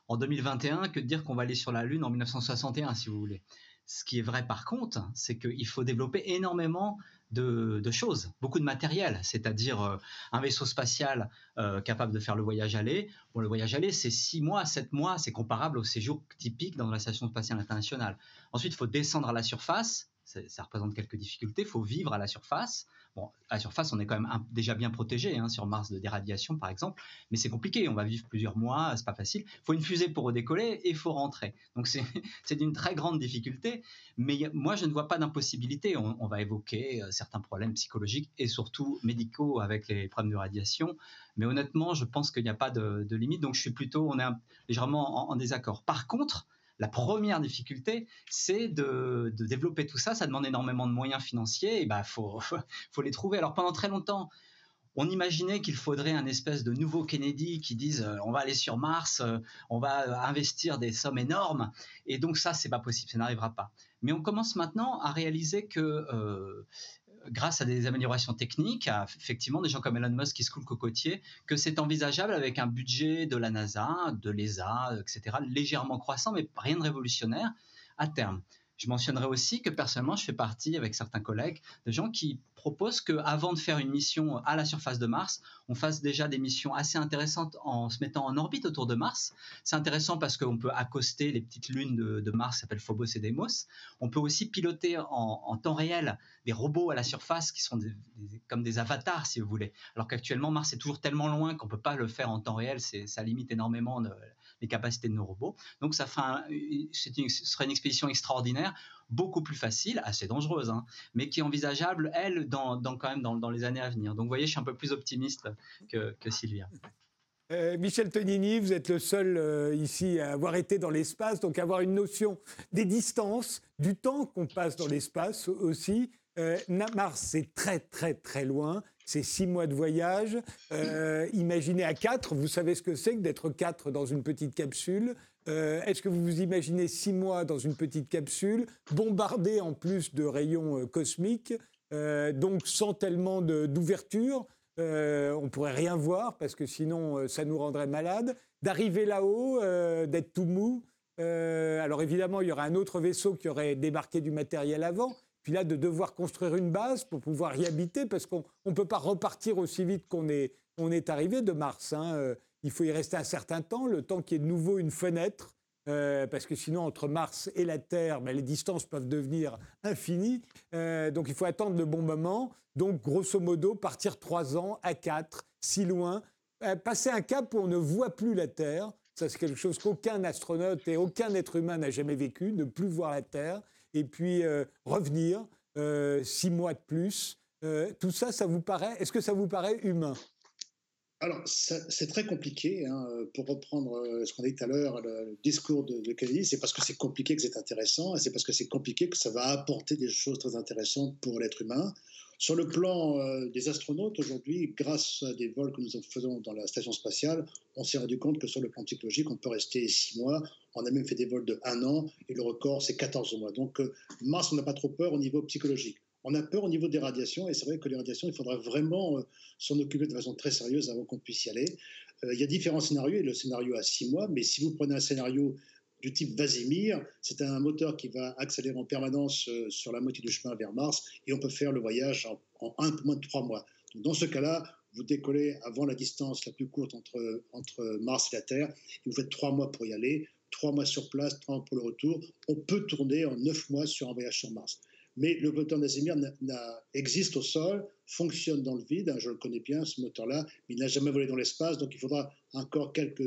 [SPEAKER 5] en 2021 que de dire qu'on va aller sur la Lune en 1961, si vous voulez. Ce qui est vrai par contre, c'est qu'il faut développer énormément de, choses, beaucoup de matériel, c'est-à-dire euh, un vaisseau spatial euh, capable de faire le voyage aller. Bon, le voyage aller, c'est 6 mois, 7 mois, c'est comparable au séjour typique dans la Station spatiale internationale. Ensuite, il faut descendre à la surface, ça représente quelques difficultés, il faut vivre à la surface, Bon, à la surface, on est quand même déjà bien protégé hein, sur Mars de des radiations, par exemple, mais c'est compliqué. On va vivre plusieurs mois, c'est pas facile. Il faut une fusée pour redécoller et il faut rentrer. Donc c'est d'une très grande difficulté. Mais moi, je ne vois pas d'impossibilité. On, va évoquer euh, certains problèmes psychologiques et surtout médicaux avec les problèmes de radiation. Mais honnêtement, je pense qu'il n'y a pas de, limite. Donc je suis plutôt, on est légèrement en désaccord. Par contre, la première difficulté, c'est de, développer tout ça. Ça demande énormément de moyens financiers et bah faut, les trouver. Alors pendant très longtemps, on imaginait qu'il faudrait un espèce de nouveau Kennedy qui dise euh, on va aller sur Mars, euh, on va investir des sommes énormes. Et donc ça, c'est pas possible, ça n'arrivera pas. Mais on commence maintenant à réaliser que euh, grâce à des améliorations techniques, à effectivement des gens comme Elon Musk qui se coulent cocotier, que c'est envisageable avec un budget de la NASA, de l'ESA, etc., légèrement croissant, mais rien de révolutionnaire à terme. Je mentionnerai aussi que personnellement, je fais partie, avec certains collègues, de gens qui proposent qu'avant de faire une mission à la surface de Mars, on fasse déjà des missions assez intéressantes en se mettant en orbite autour de Mars. C'est intéressant parce qu'on peut accoster les petites lunes de, Mars qui s'appellent Phobos et Deimos. On peut aussi piloter en, temps réel des robots à la surface qui sont comme des avatars, si vous voulez. Alors qu'actuellement, Mars est toujours tellement loin qu'on ne peut pas le faire en temps réel. Ça limite énormément les capacités de nos robots. Donc ça ce serait une expédition extraordinaire, beaucoup plus facile, assez dangereuse, hein, mais qui est envisageable, elle, dans, quand même dans, les années à venir. Donc vous voyez, je suis un peu plus optimiste que, Sylvia.
[SPEAKER 1] Euh, Michel Tonini, vous êtes le seul euh, ici à avoir été dans l'espace, donc avoir une notion des distances, du temps qu'on passe dans l'espace aussi. Euh, Mars, c'est très très très loin c'est six mois de voyage. Euh, imaginez à quatre, vous savez ce que c'est que d'être quatre dans une petite capsule. Euh, est-ce que vous vous imaginez six mois dans une petite capsule, bombardée en plus de rayons euh, cosmiques, donc sans tellement d'ouverture? On pourrait rien voir parce que sinon ça nous rendrait malades. D'arriver là-haut, d'être tout mou. alors évidemment, il y aurait un autre vaisseau qui aurait débarqué du matériel avant, puis là, de devoir construire une base pour pouvoir y habiter, parce qu'on ne peut pas repartir aussi vite qu'on est, on est arrivé de Mars. Hein. Euh, il faut y rester un certain temps, le temps qu'il y ait de nouveau une fenêtre, euh, parce que sinon, entre Mars et la Terre, ben, les distances peuvent devenir infinies. Euh, donc, il faut attendre le bon moment. Donc, grosso modo, partir trois ans à quatre, si loin. passer un cap où on ne voit plus la Terre. Ça, c'est quelque chose qu'aucun astronaute et aucun être humain n'a jamais vécu, ne plus voir la Terre et puis euh, revenir euh, six mois de plus. Euh, tout ça, ça vous paraît Est-ce que ça vous paraît humain?
[SPEAKER 2] Alors, c'est très compliqué. Hein, pour reprendre ce qu'on a dit tout à l'heure, le, discours de, de c'est parce que c'est compliqué que c'est intéressant, et c'est parce que c'est compliqué que ça va apporter des choses très intéressantes pour l'être humain. Sur le plan euh, des astronautes, aujourd'hui, grâce à des vols que nous faisons dans la station spatiale, on s'est rendu compte que sur le plan psychologique, on peut rester six mois. On a même fait des vols de un an et le record, c'est 14 mois. Donc, euh, Mars, on n'a pas trop peur au niveau psychologique. On a peur au niveau des radiations, et c'est vrai que les radiations, il faudra vraiment euh, s'en occuper de façon très sérieuse avant qu'on puisse y aller. il y a différents scénarios, et le scénario à six mois, mais si vous prenez un scénario du type Vasimir. C'est un moteur qui va accélérer en permanence euh, sur la moitié du chemin vers Mars et on peut faire le voyage en, un peu moins de trois mois. dans ce cas-là, vous décollez avant la distance la plus courte entre, Mars et la Terre et vous faites trois mois pour y aller, trois mois sur place, trois mois pour le retour. On peut tourner en neuf mois sur un voyage sur Mars. Mais le moteur Nasimir existe au sol, fonctionne dans le vide. Hein, je le connais bien, ce moteur-là, mais il n'a jamais volé dans l'espace, donc il faudra encore quelques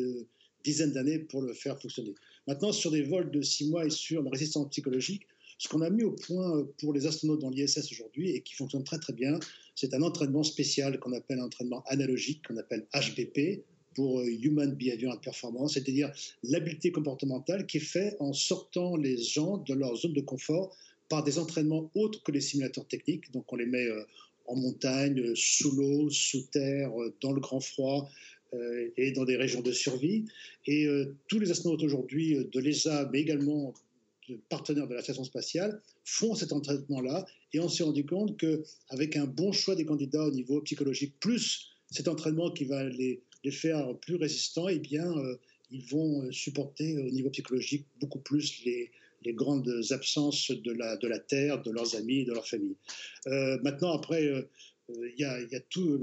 [SPEAKER 2] dizaines d'années pour le faire fonctionner. Maintenant, sur des vols de six mois et sur la résistance psychologique, ce qu'on a mis au point pour les astronautes dans l'ISS aujourd'hui et qui fonctionne très très bien, c'est un entraînement spécial qu'on appelle un entraînement analogique, qu'on appelle HBP, pour euh, Human Behavior and Performance, c'est-à-dire l'habileté comportementale qui est faite en sortant les gens de leur zone de confort par des entraînements autres que les simulateurs techniques. Donc on les met euh, en montagne, euh, sous l'eau, sous terre, dans le grand froid et dans des régions de survie. Et tous les astronautes aujourd'hui de l'ESA, mais également partenaires de la station spatiale, font cet entraînement-là. Et on s'est rendu compte qu'avec un bon choix des candidats au niveau psychologique, plus cet entraînement qui va les les faire plus résistants, eh bien, euh, ils vont euh, supporter au niveau psychologique beaucoup plus les, les grandes absences de la, de la Terre, de leurs amis, de leur famille. Euh, maintenant, après, il y, a, tout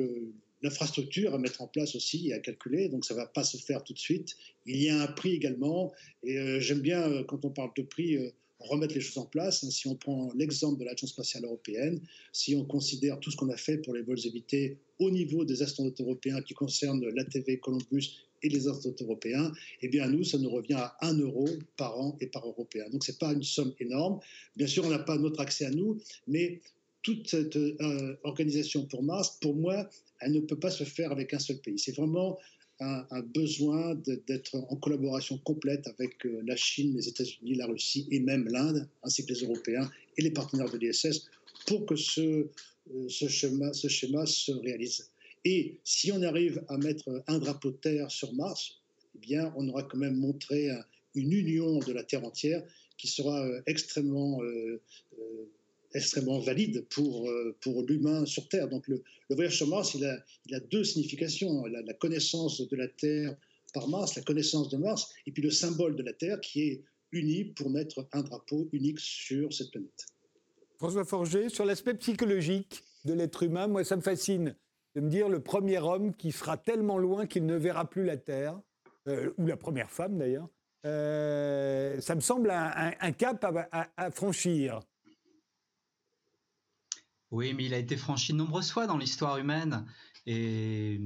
[SPEAKER 2] l'infrastructure à mettre en place aussi et à calculer, donc ça ne va pas se faire tout de suite. Il y a un prix également, et j'aime bien, quand on parle de prix, remettre les choses en place. Si on prend l'exemple de l'Agence spatiale européenne, si on considère tout ce qu'on a fait pour les vols évités au niveau des astronautes européens qui concernent l'ATV Columbus et les astronautes européens, eh bien, nous, ça nous revient à 1 euro par an et par européen. Donc, ce n'est pas une somme énorme. Bien sûr, on n'a pas notre accès à nous, mais toute cette euh, organisation pour Mars, pour moi, elle ne peut pas se faire avec un seul pays. C'est vraiment un, besoin d'être en collaboration complète avec euh, la Chine, les États-Unis, la Russie et même l'Inde, ainsi que les Européens et les partenaires de l'ISS, pour que ce, euh, ce, schéma, se réalise. Et si on arrive à mettre un drapeau de terre sur Mars, eh bien, on aura quand même montré une union de la Terre entière qui sera extrêmement extrêmement valide pour, euh, pour l'humain sur Terre. Donc le, voyage sur Mars, il a, deux significations. La, la, connaissance de la Terre par Mars, la connaissance de Mars, et puis le symbole de la Terre qui est uni pour mettre un drapeau unique sur cette planète.
[SPEAKER 1] François Forger, sur l'aspect psychologique de l'être humain, moi ça me fascine de me dire le premier homme qui sera tellement loin qu'il ne verra plus la Terre, euh, ou la première femme d'ailleurs, euh, ça me semble un, cap à franchir.
[SPEAKER 5] Oui, mais il a été franchi de nombreuses fois dans l'histoire humaine. Et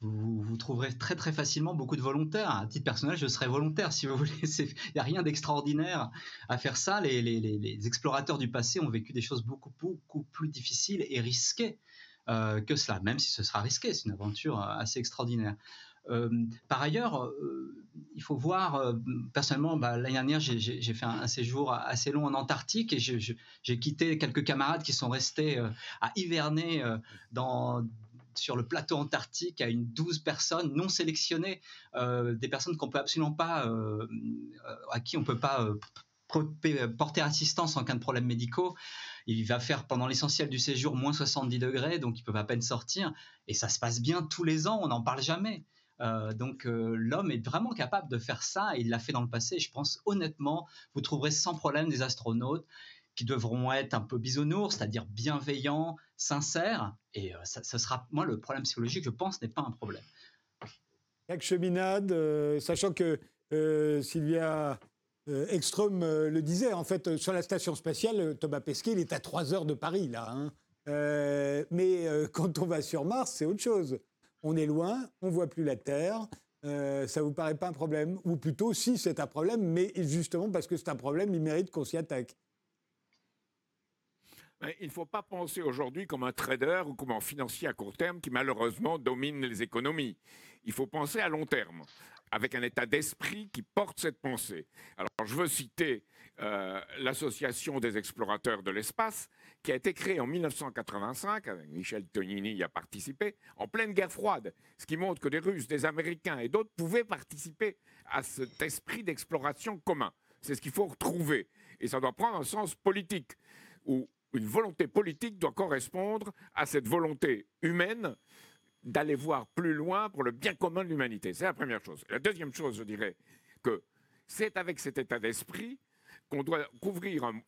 [SPEAKER 5] vous, trouverez très très facilement beaucoup de volontaires. À titre personnel, je serais volontaire si vous voulez. Il n'y a rien d'extraordinaire à faire ça. Les, explorateurs du passé ont vécu des choses beaucoup, beaucoup plus difficiles et risquées euh, que cela, même si ce sera risqué. C'est une aventure euh, assez extraordinaire. Par ailleurs, il faut voir, personnellement, bah, l'année dernière, j'ai fait un, séjour assez long en Antarctique et j'ai quitté quelques camarades qui sont restés à hiverner sur le plateau antarctique à une 12 personnes non sélectionnées, des personnes qu'on peut absolument pas, à qui on peut pas porter assistance en cas de problèmes médicaux. Il va faire pendant l'essentiel du séjour moins 70 degrés, donc ils peuvent à peine sortir. Et ça se passe bien tous les ans, on n'en parle jamais. Euh, donc euh, l'homme est vraiment capable de faire ça et il l'a fait dans le passé. je pense honnêtement, vous trouverez sans problème des astronautes qui devront être un peu bisounours, c'est-à-dire bienveillants, sincères. Et euh, ça, sera, moi, le problème psychologique, je pense, n'est pas un problème.
[SPEAKER 1] Chaque cheminade, sachant que Sylvia Ekström le disait, en fait, sur la station spatiale, Thomas Pesquet, il est à 3 heures de Paris, là. Hein. mais quand on va sur Mars, c'est autre chose on est loin, on voit plus la Terre. Euh, ça vous paraît pas un problème? Ou plutôt, si c'est un problème, mais justement parce que c'est un problème, il mérite qu'on s'y attaque.
[SPEAKER 4] Il ne faut pas penser aujourd'hui comme un trader ou comme un financier à court terme qui malheureusement domine les économies. Il faut penser à long terme, avec un état d'esprit qui porte cette pensée. Alors je veux citer euh, l'association des explorateurs de l'espace qui a été créé en 1985, avec Michel Tonini y a participé, en pleine guerre froide, ce qui montre que des Russes, des Américains et d'autres pouvaient participer à cet esprit d'exploration commun. C'est ce qu'il faut retrouver. Et ça doit prendre un sens politique, où une volonté politique doit correspondre à cette volonté humaine d'aller voir plus loin pour le bien commun de l'humanité. C'est la première chose. La deuxième chose, je dirais que c'est avec cet état d'esprit qu'on doit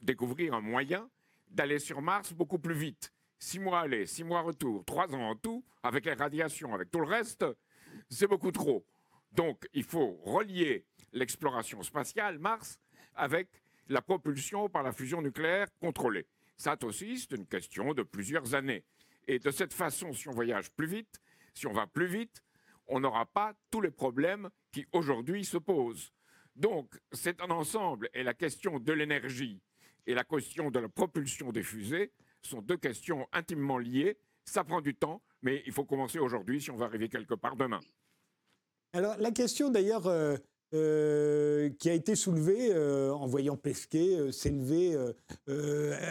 [SPEAKER 4] découvrir un moyen d'aller sur Mars beaucoup plus vite. Six mois aller, six mois retour, trois ans en tout, avec les radiations, avec tout le reste, c'est beaucoup trop. Donc il faut relier l'exploration spatiale, Mars, avec la propulsion par la fusion nucléaire contrôlée. Ça aussi, c'est une question de plusieurs années. Et de cette façon, si on voyage plus vite, si on va plus vite, on n'aura pas tous les problèmes qui aujourd'hui se posent. Donc, c'est un ensemble. Et la question de l'énergie et la question de la propulsion des fusées sont deux questions intimement liées. Ça prend du temps, mais il faut commencer aujourd'hui si on va arriver quelque part demain.
[SPEAKER 1] Alors, la question d'ailleurs euh, euh, qui a été soulevée euh, en voyant Pesquet s'élever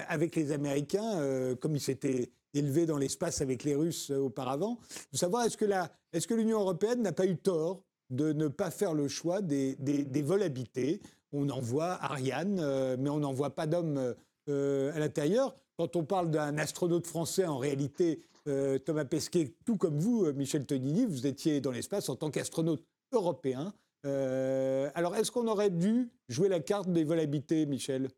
[SPEAKER 1] avec les Américains, comme il s'était élevé dans l'espace avec les Russes auparavant, de savoir est-ce que, l'Union européenne n'a pas eu tort de ne pas faire le choix des, vols habités. On envoie Ariane, euh, mais on n'envoie pas d'hommes euh, à l'intérieur. Quand on parle d'un astronaute français, en réalité, euh, Thomas Pesquet, tout comme vous, Michel Tonini, vous étiez dans l'espace en tant qu'astronaute européen. alors, est-ce qu'on aurait dû jouer la carte des vols habités, Michel?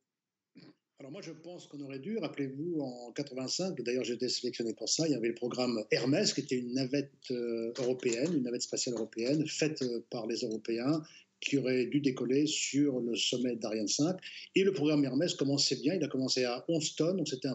[SPEAKER 2] Alors moi, je pense qu'on aurait dû, rappelez-vous, en 85, d'ailleurs été sélectionné pour ça, il y avait le programme Hermès, qui était une navette euh, européenne, une navette spatiale européenne, faite euh, par les Européens, qui aurait dû décoller sur le sommet d'Ariane 5. Et le programme Hermès commençait bien, il a commencé à 11 tonnes, donc c'était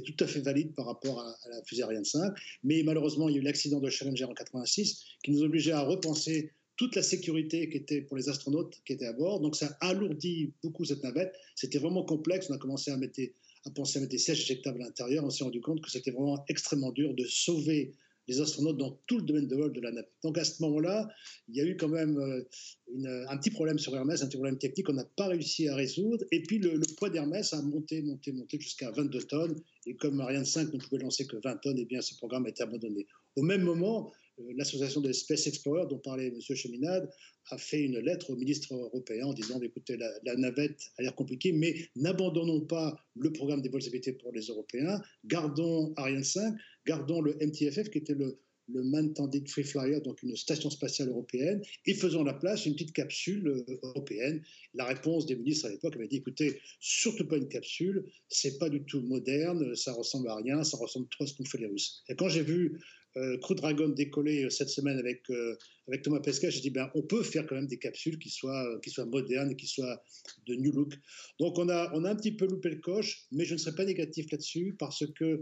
[SPEAKER 2] tout à fait valide par rapport à, la fusée Ariane 5. Mais malheureusement, il y a eu l'accident de Challenger en 86, qui nous obligeait à repenser toute la sécurité qui était pour les astronautes qui étaient à bord. Donc ça alourdit beaucoup cette navette. C'était vraiment complexe. On a commencé à, à penser à mettre des sièges éjectables à l'intérieur. On s'est rendu compte que c'était vraiment extrêmement dur de sauver les astronautes dans tout le domaine de vol de la navette. Donc à ce moment-là, il y a eu quand même euh, un petit problème sur Hermès, un petit problème technique qu'on n'a pas réussi à résoudre. Et puis le, poids d'Hermès a monté, monté, monté jusqu'à 22 tonnes. Et comme Ariane 5 ne pouvait lancer que 20 tonnes, eh bien ce programme a été abandonné. Au même moment, euh, l'association des Space Explorers dont parlait M. Cheminade a fait une lettre au ministre européen en disant écoutez, la, navette a l'air compliquée, mais n'abandonnons pas le programme des vols habités pour les Européens, gardons Ariane 5, gardons le MTFF qui était le, le Man-Tanded Free Flyer, donc une station spatiale européenne, et faisons la place une petite capsule euh, européenne. La réponse des ministres à l'époque avait dit écoutez, surtout pas une capsule, c'est pas du tout moderne, ça ressemble à rien, ça ressemble trop à ce qu'ont fait les Russes. Et quand j'ai vu euh, Crew Dragon décoller euh, cette semaine avec, euh, Thomas Pesquet, j'ai dit ben, on peut faire quand même des capsules qui soient, qui soient modernes qui soient de new look. Donc on a, on a un petit peu loupé le coche, mais je ne serais pas négatif là-dessus parce que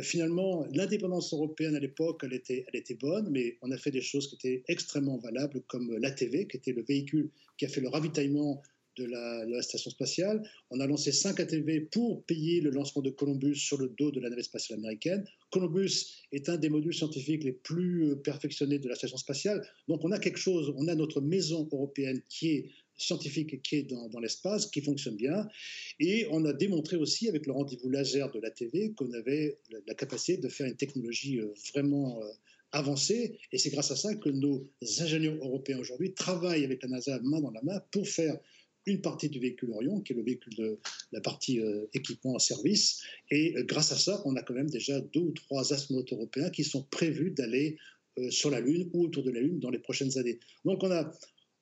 [SPEAKER 2] finalement l'indépendance européenne à l'époque, elle était, elle était bonne, mais on a fait des choses qui étaient extrêmement valables comme l'ATV, qui était le véhicule qui a fait le ravitaillement de la, station spatiale. On a lancé 5 ATV pour payer le lancement de Columbus sur le dos de la navette spatiale américaine. Columbus est un des modules scientifiques les plus euh, perfectionnés de la station spatiale. Donc on a quelque chose, on a notre maison européenne qui est scientifique qui est dans, l'espace, qui fonctionne bien. Et on a démontré aussi avec le rendez-vous laser de l'ATV qu'on avait la, capacité de faire une technologie euh, vraiment euh, avancée. Et c'est grâce à ça que nos ingénieurs européens aujourd'hui travaillent avec la NASA main dans la main pour faire une partie du véhicule Orion, qui est le véhicule de la partie euh, équipement en service. Et euh, grâce à ça, on a quand même déjà deux ou trois astronautes européens qui sont prévus d'aller euh, sur la Lune ou autour de la Lune dans les prochaines années. Donc on a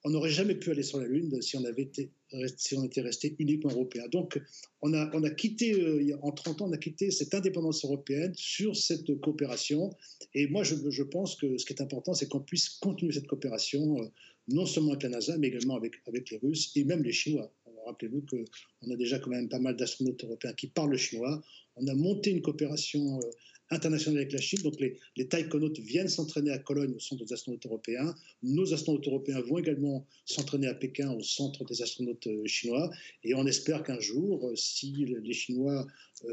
[SPEAKER 2] on n'aurait jamais pu aller sur la Lune si on, avait été, si on était resté uniquement européen. Donc, on a, on a quitté, en 30 ans, on a quitté cette indépendance européenne sur cette coopération. Et moi, je, je pense que ce qui est important, c'est qu'on puisse continuer cette coopération non seulement avec la NASA, mais également avec, les Russes et même les Chinois. Rappelez-vous qu'on a déjà quand même pas mal d'astronautes européens qui parlent le chinois. On a monté une coopération euh, internationale avec la Chine. Donc les, les taïkonautes viennent s'entraîner à Cologne au centre des astronautes européens. Nos astronautes européens vont également s'entraîner à Pékin au centre des astronautes euh, chinois. Et on espère qu'un jour, euh, si les Chinois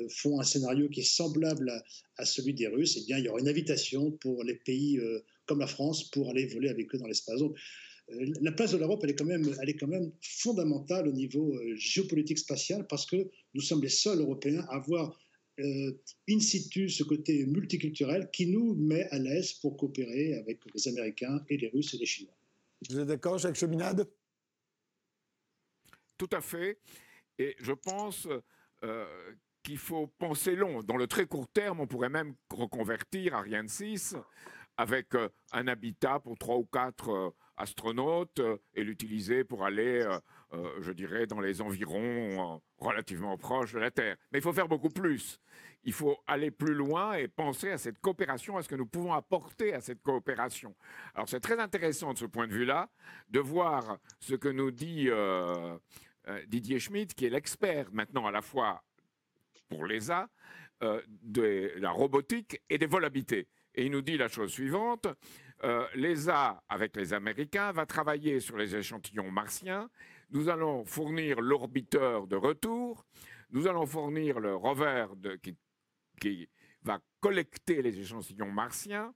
[SPEAKER 2] font un scénario qui est semblable à, celui des Russes, eh bien, il y aura une invitation pour les pays comme la France pour aller voler avec eux dans l'espace. La place de l'Europe, elle, est quand même, elle est quand même fondamentale au niveau euh, géopolitique spatial parce que nous sommes les seuls Européens à avoir euh, in situ ce côté multiculturel qui nous met à l'aise pour coopérer avec les Américains et les Russes et les Chinois.
[SPEAKER 1] Vous êtes d'accord, Jacques Cheminade?
[SPEAKER 4] Tout à fait. Et je pense qu'il faut penser long. Dans le très court terme, on pourrait même reconvertir Ariane 6 avec un habitat pour trois ou quatre astronaute euh, et l'utiliser pour aller, euh, euh, je dirais, dans les environs relativement proches de la Terre. Mais il faut faire beaucoup plus. Il faut aller plus loin et penser à cette coopération, à ce que nous pouvons apporter à cette coopération. Alors c'est très intéressant de ce point de vue-là de voir ce que nous dit Didier Schmidt, qui est l'expert maintenant à la fois pour l'ESA, de la robotique et des vols habités. Et il nous dit la chose suivante. L'ESA, avec les Américains, va travailler sur les échantillons martiens. Nous allons fournir l'orbiteur de retour. Nous allons fournir le rover qui, va collecter les échantillons martiens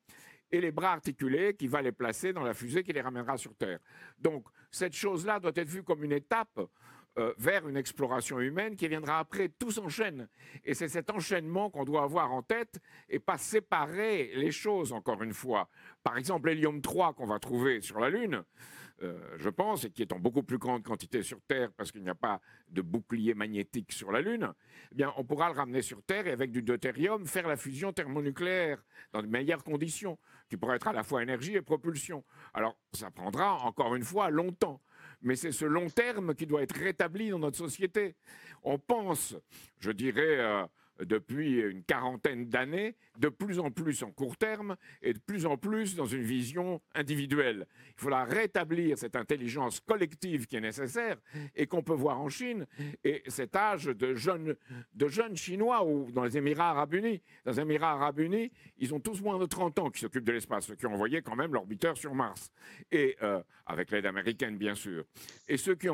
[SPEAKER 4] et les bras articulés qui va les placer dans la fusée qui les ramènera sur Terre. Donc cette chose-là doit être vue comme une étape euh, vers une exploration humaine qui viendra après. Tout s'enchaîne. Et c'est cet enchaînement qu'on doit avoir en tête et pas séparer les choses, encore une fois. Par exemple, l'hélium 3 qu'on va trouver sur la Lune, euh, je pense, et qui est en beaucoup plus grande quantité sur Terre parce qu'il n'y a pas de bouclier magnétique sur la Lune, eh bien, on pourra le ramener sur Terre et avec du deutérium faire la fusion thermonucléaire dans de meilleures conditions, qui pourrait être à la fois énergie et propulsion. Alors, ça prendra encore une fois longtemps. Mais c'est ce long terme qui doit être rétabli dans notre société. On pense, je dirais, depuis une quarantaine d'années, de plus en plus en court terme et de plus en plus dans une vision individuelle. Il faudra rétablir cette intelligence collective qui est nécessaire et qu'on peut voir en Chine et cet âge de jeunes, de jeunes Chinois ou dans les Émirats arabes unis. Dans les Émirats arabes unis, ils ont tous moins de 30 ans qui s'occupent de l'espace, ceux qui ont envoyé quand même l'orbiteur sur Mars, et euh, avec l'aide américaine bien sûr. Et ceux qui,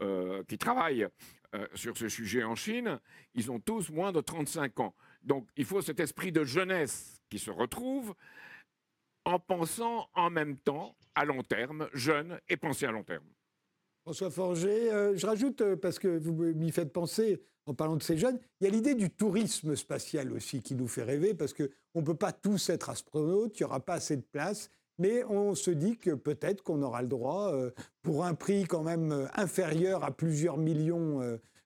[SPEAKER 4] euh, qui travaillent euh, sur ce sujet en Chine, ils ont tous moins de 35 ans. Donc il faut cet esprit de jeunesse qui se retrouve en pensant en même temps à long terme, jeune et penser à long terme.
[SPEAKER 1] François Forger, euh, je rajoute, euh, parce que vous m'y faites penser en parlant de ces jeunes, il y a l'idée du tourisme spatial aussi qui nous fait rêver, parce qu'on ne peut pas tous être astronautes, il n'y aura pas assez de place, mais on se dit que peut-être qu'on aura le droit, euh, pour un prix quand même euh, inférieur à plusieurs millions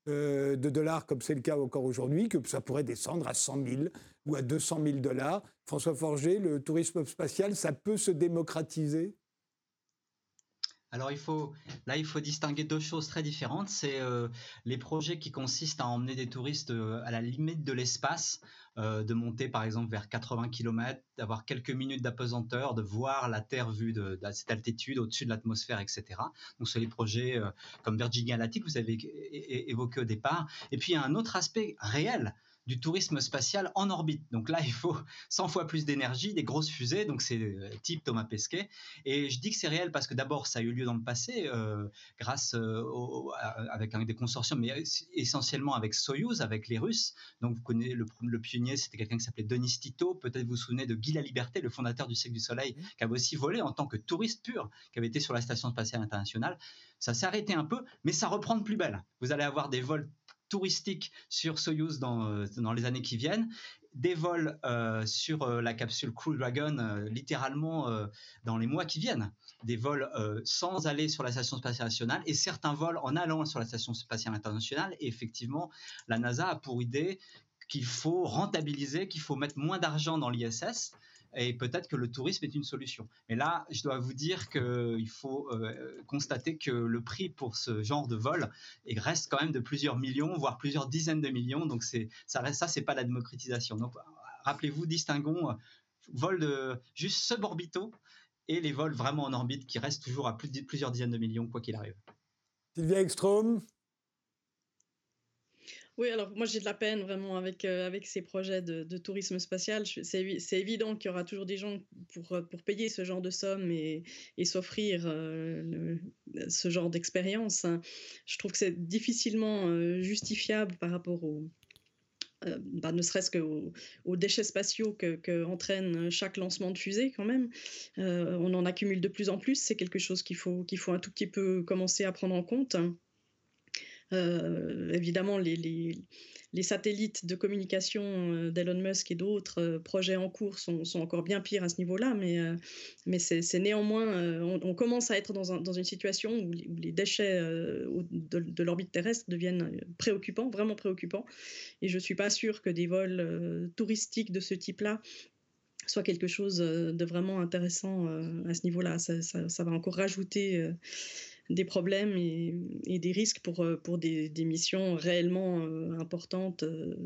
[SPEAKER 1] euh, de dollars, comme c'est le cas encore aujourd'hui, que ça pourrait descendre à 100 000 ou à 200 000 dollars. François Forger, le tourisme spatial, ça peut se démocratiser?
[SPEAKER 5] Alors il faut, là, il faut distinguer deux choses très différentes. C'est les projets qui consistent à emmener des touristes à la limite de l'espace, euh, de monter par exemple vers 80 km, d'avoir quelques minutes d'apesanteur, de voir la Terre vue de, cette altitude au-dessus de l'atmosphère, etc. Donc c'est les projets euh, comme Virgin Galactic, vous avez évoqué au départ. Et puis il y a un autre aspect réel du tourisme spatial en orbite. Donc là, il faut 100 fois plus d'énergie, des grosses fusées, donc c'est euh, type Thomas Pesquet. Et je dis que c'est réel parce que d'abord, ça a eu lieu dans le passé, euh, grâce euh, avec un, des consortiums, mais essentiellement avec Soyuz, avec les Russes. Donc vous connaissez le, le pionnier, c'était quelqu'un qui s'appelait Denis Tito. Peut-être vous vous souvenez de Guy La Liberté, le fondateur du Cercle du Soleil, mmh. qui avait aussi volé en tant que touriste pur, qui avait été sur la Station spatiale internationale. Ça s'est arrêté un peu, mais ça reprend de plus belle. Vous allez avoir des vols touristique sur Soyuz dans, euh, dans les années qui viennent, des vols euh, sur euh, la capsule Crew Dragon littéralement dans les mois qui viennent, des vols sans aller sur la station spatiale nationale et certains vols en allant sur la station spatiale internationale. Et effectivement, la NASA a pour idée qu'il faut rentabiliser, qu'il faut mettre moins d'argent dans l'ISS et peut-être que le tourisme est une solution. Mais là, je dois vous dire qu'il faut euh, constater que le prix pour ce genre de vol reste quand même de plusieurs millions, voire plusieurs dizaines de millions. Donc ça, reste, ça c'est pas la démocratisation. Donc rappelez-vous, distinguons euh, vol de juste suborbitaux et les vols vraiment en orbite qui restent toujours à plusieurs dizaines de millions quoi qu'il arrive.
[SPEAKER 1] Sylvia Ekstrom,
[SPEAKER 3] oui, alors moi j'ai de la peine vraiment avec, euh, avec ces projets de, tourisme spatial. C'est évident qu'il y aura toujours des gens pour, euh, pour payer ce genre de sommes et, et s'offrir euh, ce genre d'expérience. Hein. Je trouve que c'est difficilement justifiable par rapport au, bah, ne serait-ce qu'aux aux déchets spatiaux que, que, chaque lancement de fusée quand même. on en accumule de plus en plus, c'est quelque chose qu'il faut, qu'il faut un tout petit peu commencer à prendre en compte. Euh, évidemment, les, satellites de communication euh, d'Elon Musk et d'autres euh, projets en cours sont, encore bien pires à ce niveau-là, mais, c'est néanmoins, on, commence à être dans, une situation où les, déchets de, l'orbite terrestre deviennent préoccupants, vraiment préoccupants, et je ne suis pas sûre que des vols touristiques de ce type-là soit quelque chose de vraiment intéressant à ce niveau-là. Ça, va encore rajouter des problèmes et, des risques pour, euh, pour des, missions réellement euh, importantes euh,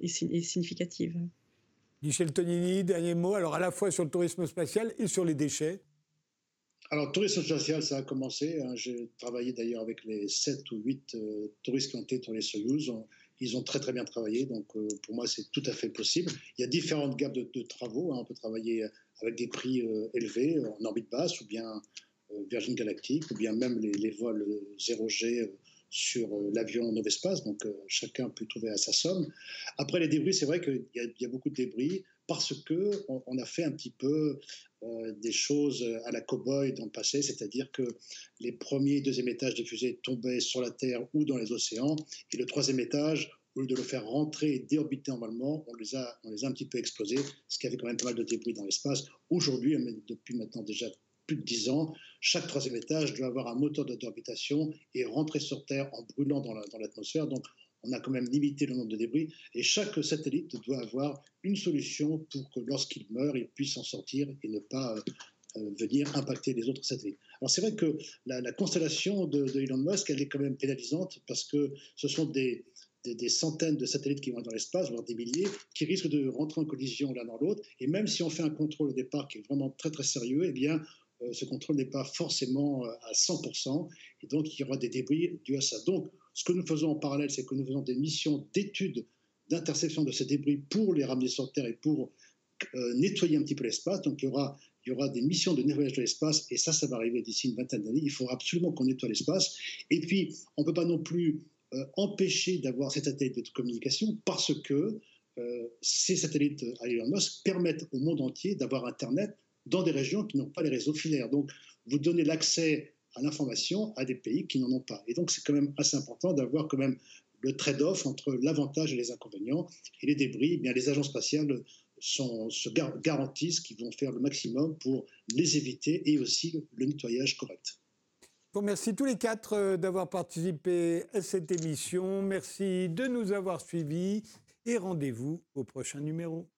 [SPEAKER 3] et, significatives.
[SPEAKER 1] Michel Tonini, dernier mot, alors à la fois sur le tourisme spatial et sur les déchets.
[SPEAKER 2] Alors, le tourisme spatial, ça a commencé. Hein. J'ai travaillé d'ailleurs avec les 7 ou 8 touristes qui ont été sur les Soyuz. Ils ont très très bien travaillé, donc pour moi c'est tout à fait possible. Il y a différentes gammes de, travaux. Hein. On peut travailler avec des prix élevés en orbite basse ou bien Virgin Galactic ou bien même les, vols 0G sur euh, l'avion Novespace, donc euh, chacun peut trouver à sa somme. Après les débris, c'est vrai qu'il y, a beaucoup de débris parce que on, a fait un petit peu euh, des choses à la cow-boy dans le passé, c'est-à-dire que les premiers et deuxième étages des fusées tombaient sur la Terre ou dans les océans, et le troisième étage, au lieu de le faire rentrer et déorbiter normalement, on les a, on les a un petit peu explosés, ce qui avait quand même pas mal de débris dans l'espace. Aujourd'hui, depuis maintenant déjà plus de 10 ans, chaque troisième étage doit avoir un moteur d'orbitation et rentrer sur Terre en brûlant dans l'atmosphère. Donc, on a quand même limité le nombre de débris et chaque satellite doit avoir une solution pour que lorsqu'il meurt, il puisse s'en sortir et ne pas euh, euh, venir impacter les autres satellites. Alors c'est vrai que la, constellation de, Elon Musk, elle est quand même pénalisante parce que ce sont des, des, centaines de satellites qui vont dans l'espace, voire des milliers, qui risquent de rentrer en collision l'un dans l'autre. Et même si on fait un contrôle au départ qui est vraiment très très sérieux, eh bien ce contrôle n'est pas forcément euh, à 100%, et donc il y aura des débris dus à ça. Donc, ce que nous faisons en parallèle, c'est que nous faisons des missions d'études d'interception de ces débris pour les ramener sur Terre et pour euh, nettoyer un petit peu l'espace. Donc, il y aura il y aura des missions de nettoyage de l'espace, et ça, ça va arriver d'ici une vingtaine d'années. Il faudra absolument qu'on nettoie l'espace. Et puis, on ne peut pas non plus empêcher d'avoir ces satellites de communication parce que ces satellites à Elon Musk permettent au monde entier d'avoir Internet dans des régions qui n'ont pas les réseaux filaires. Donc, vous donnez l'accès à l'information à des pays qui n'en ont pas. Et donc, c'est quand même assez important d'avoir quand même le trade-off entre l'avantage et les inconvénients. Et les débris, eh bien, les agences spatiales se garantissent qu'ils vont faire le maximum pour les éviter et aussi le, nettoyage correct.
[SPEAKER 1] Bon, merci tous les quatre euh, d'avoir participé à cette émission. Merci de nous avoir suivis et rendez-vous au prochain numéro.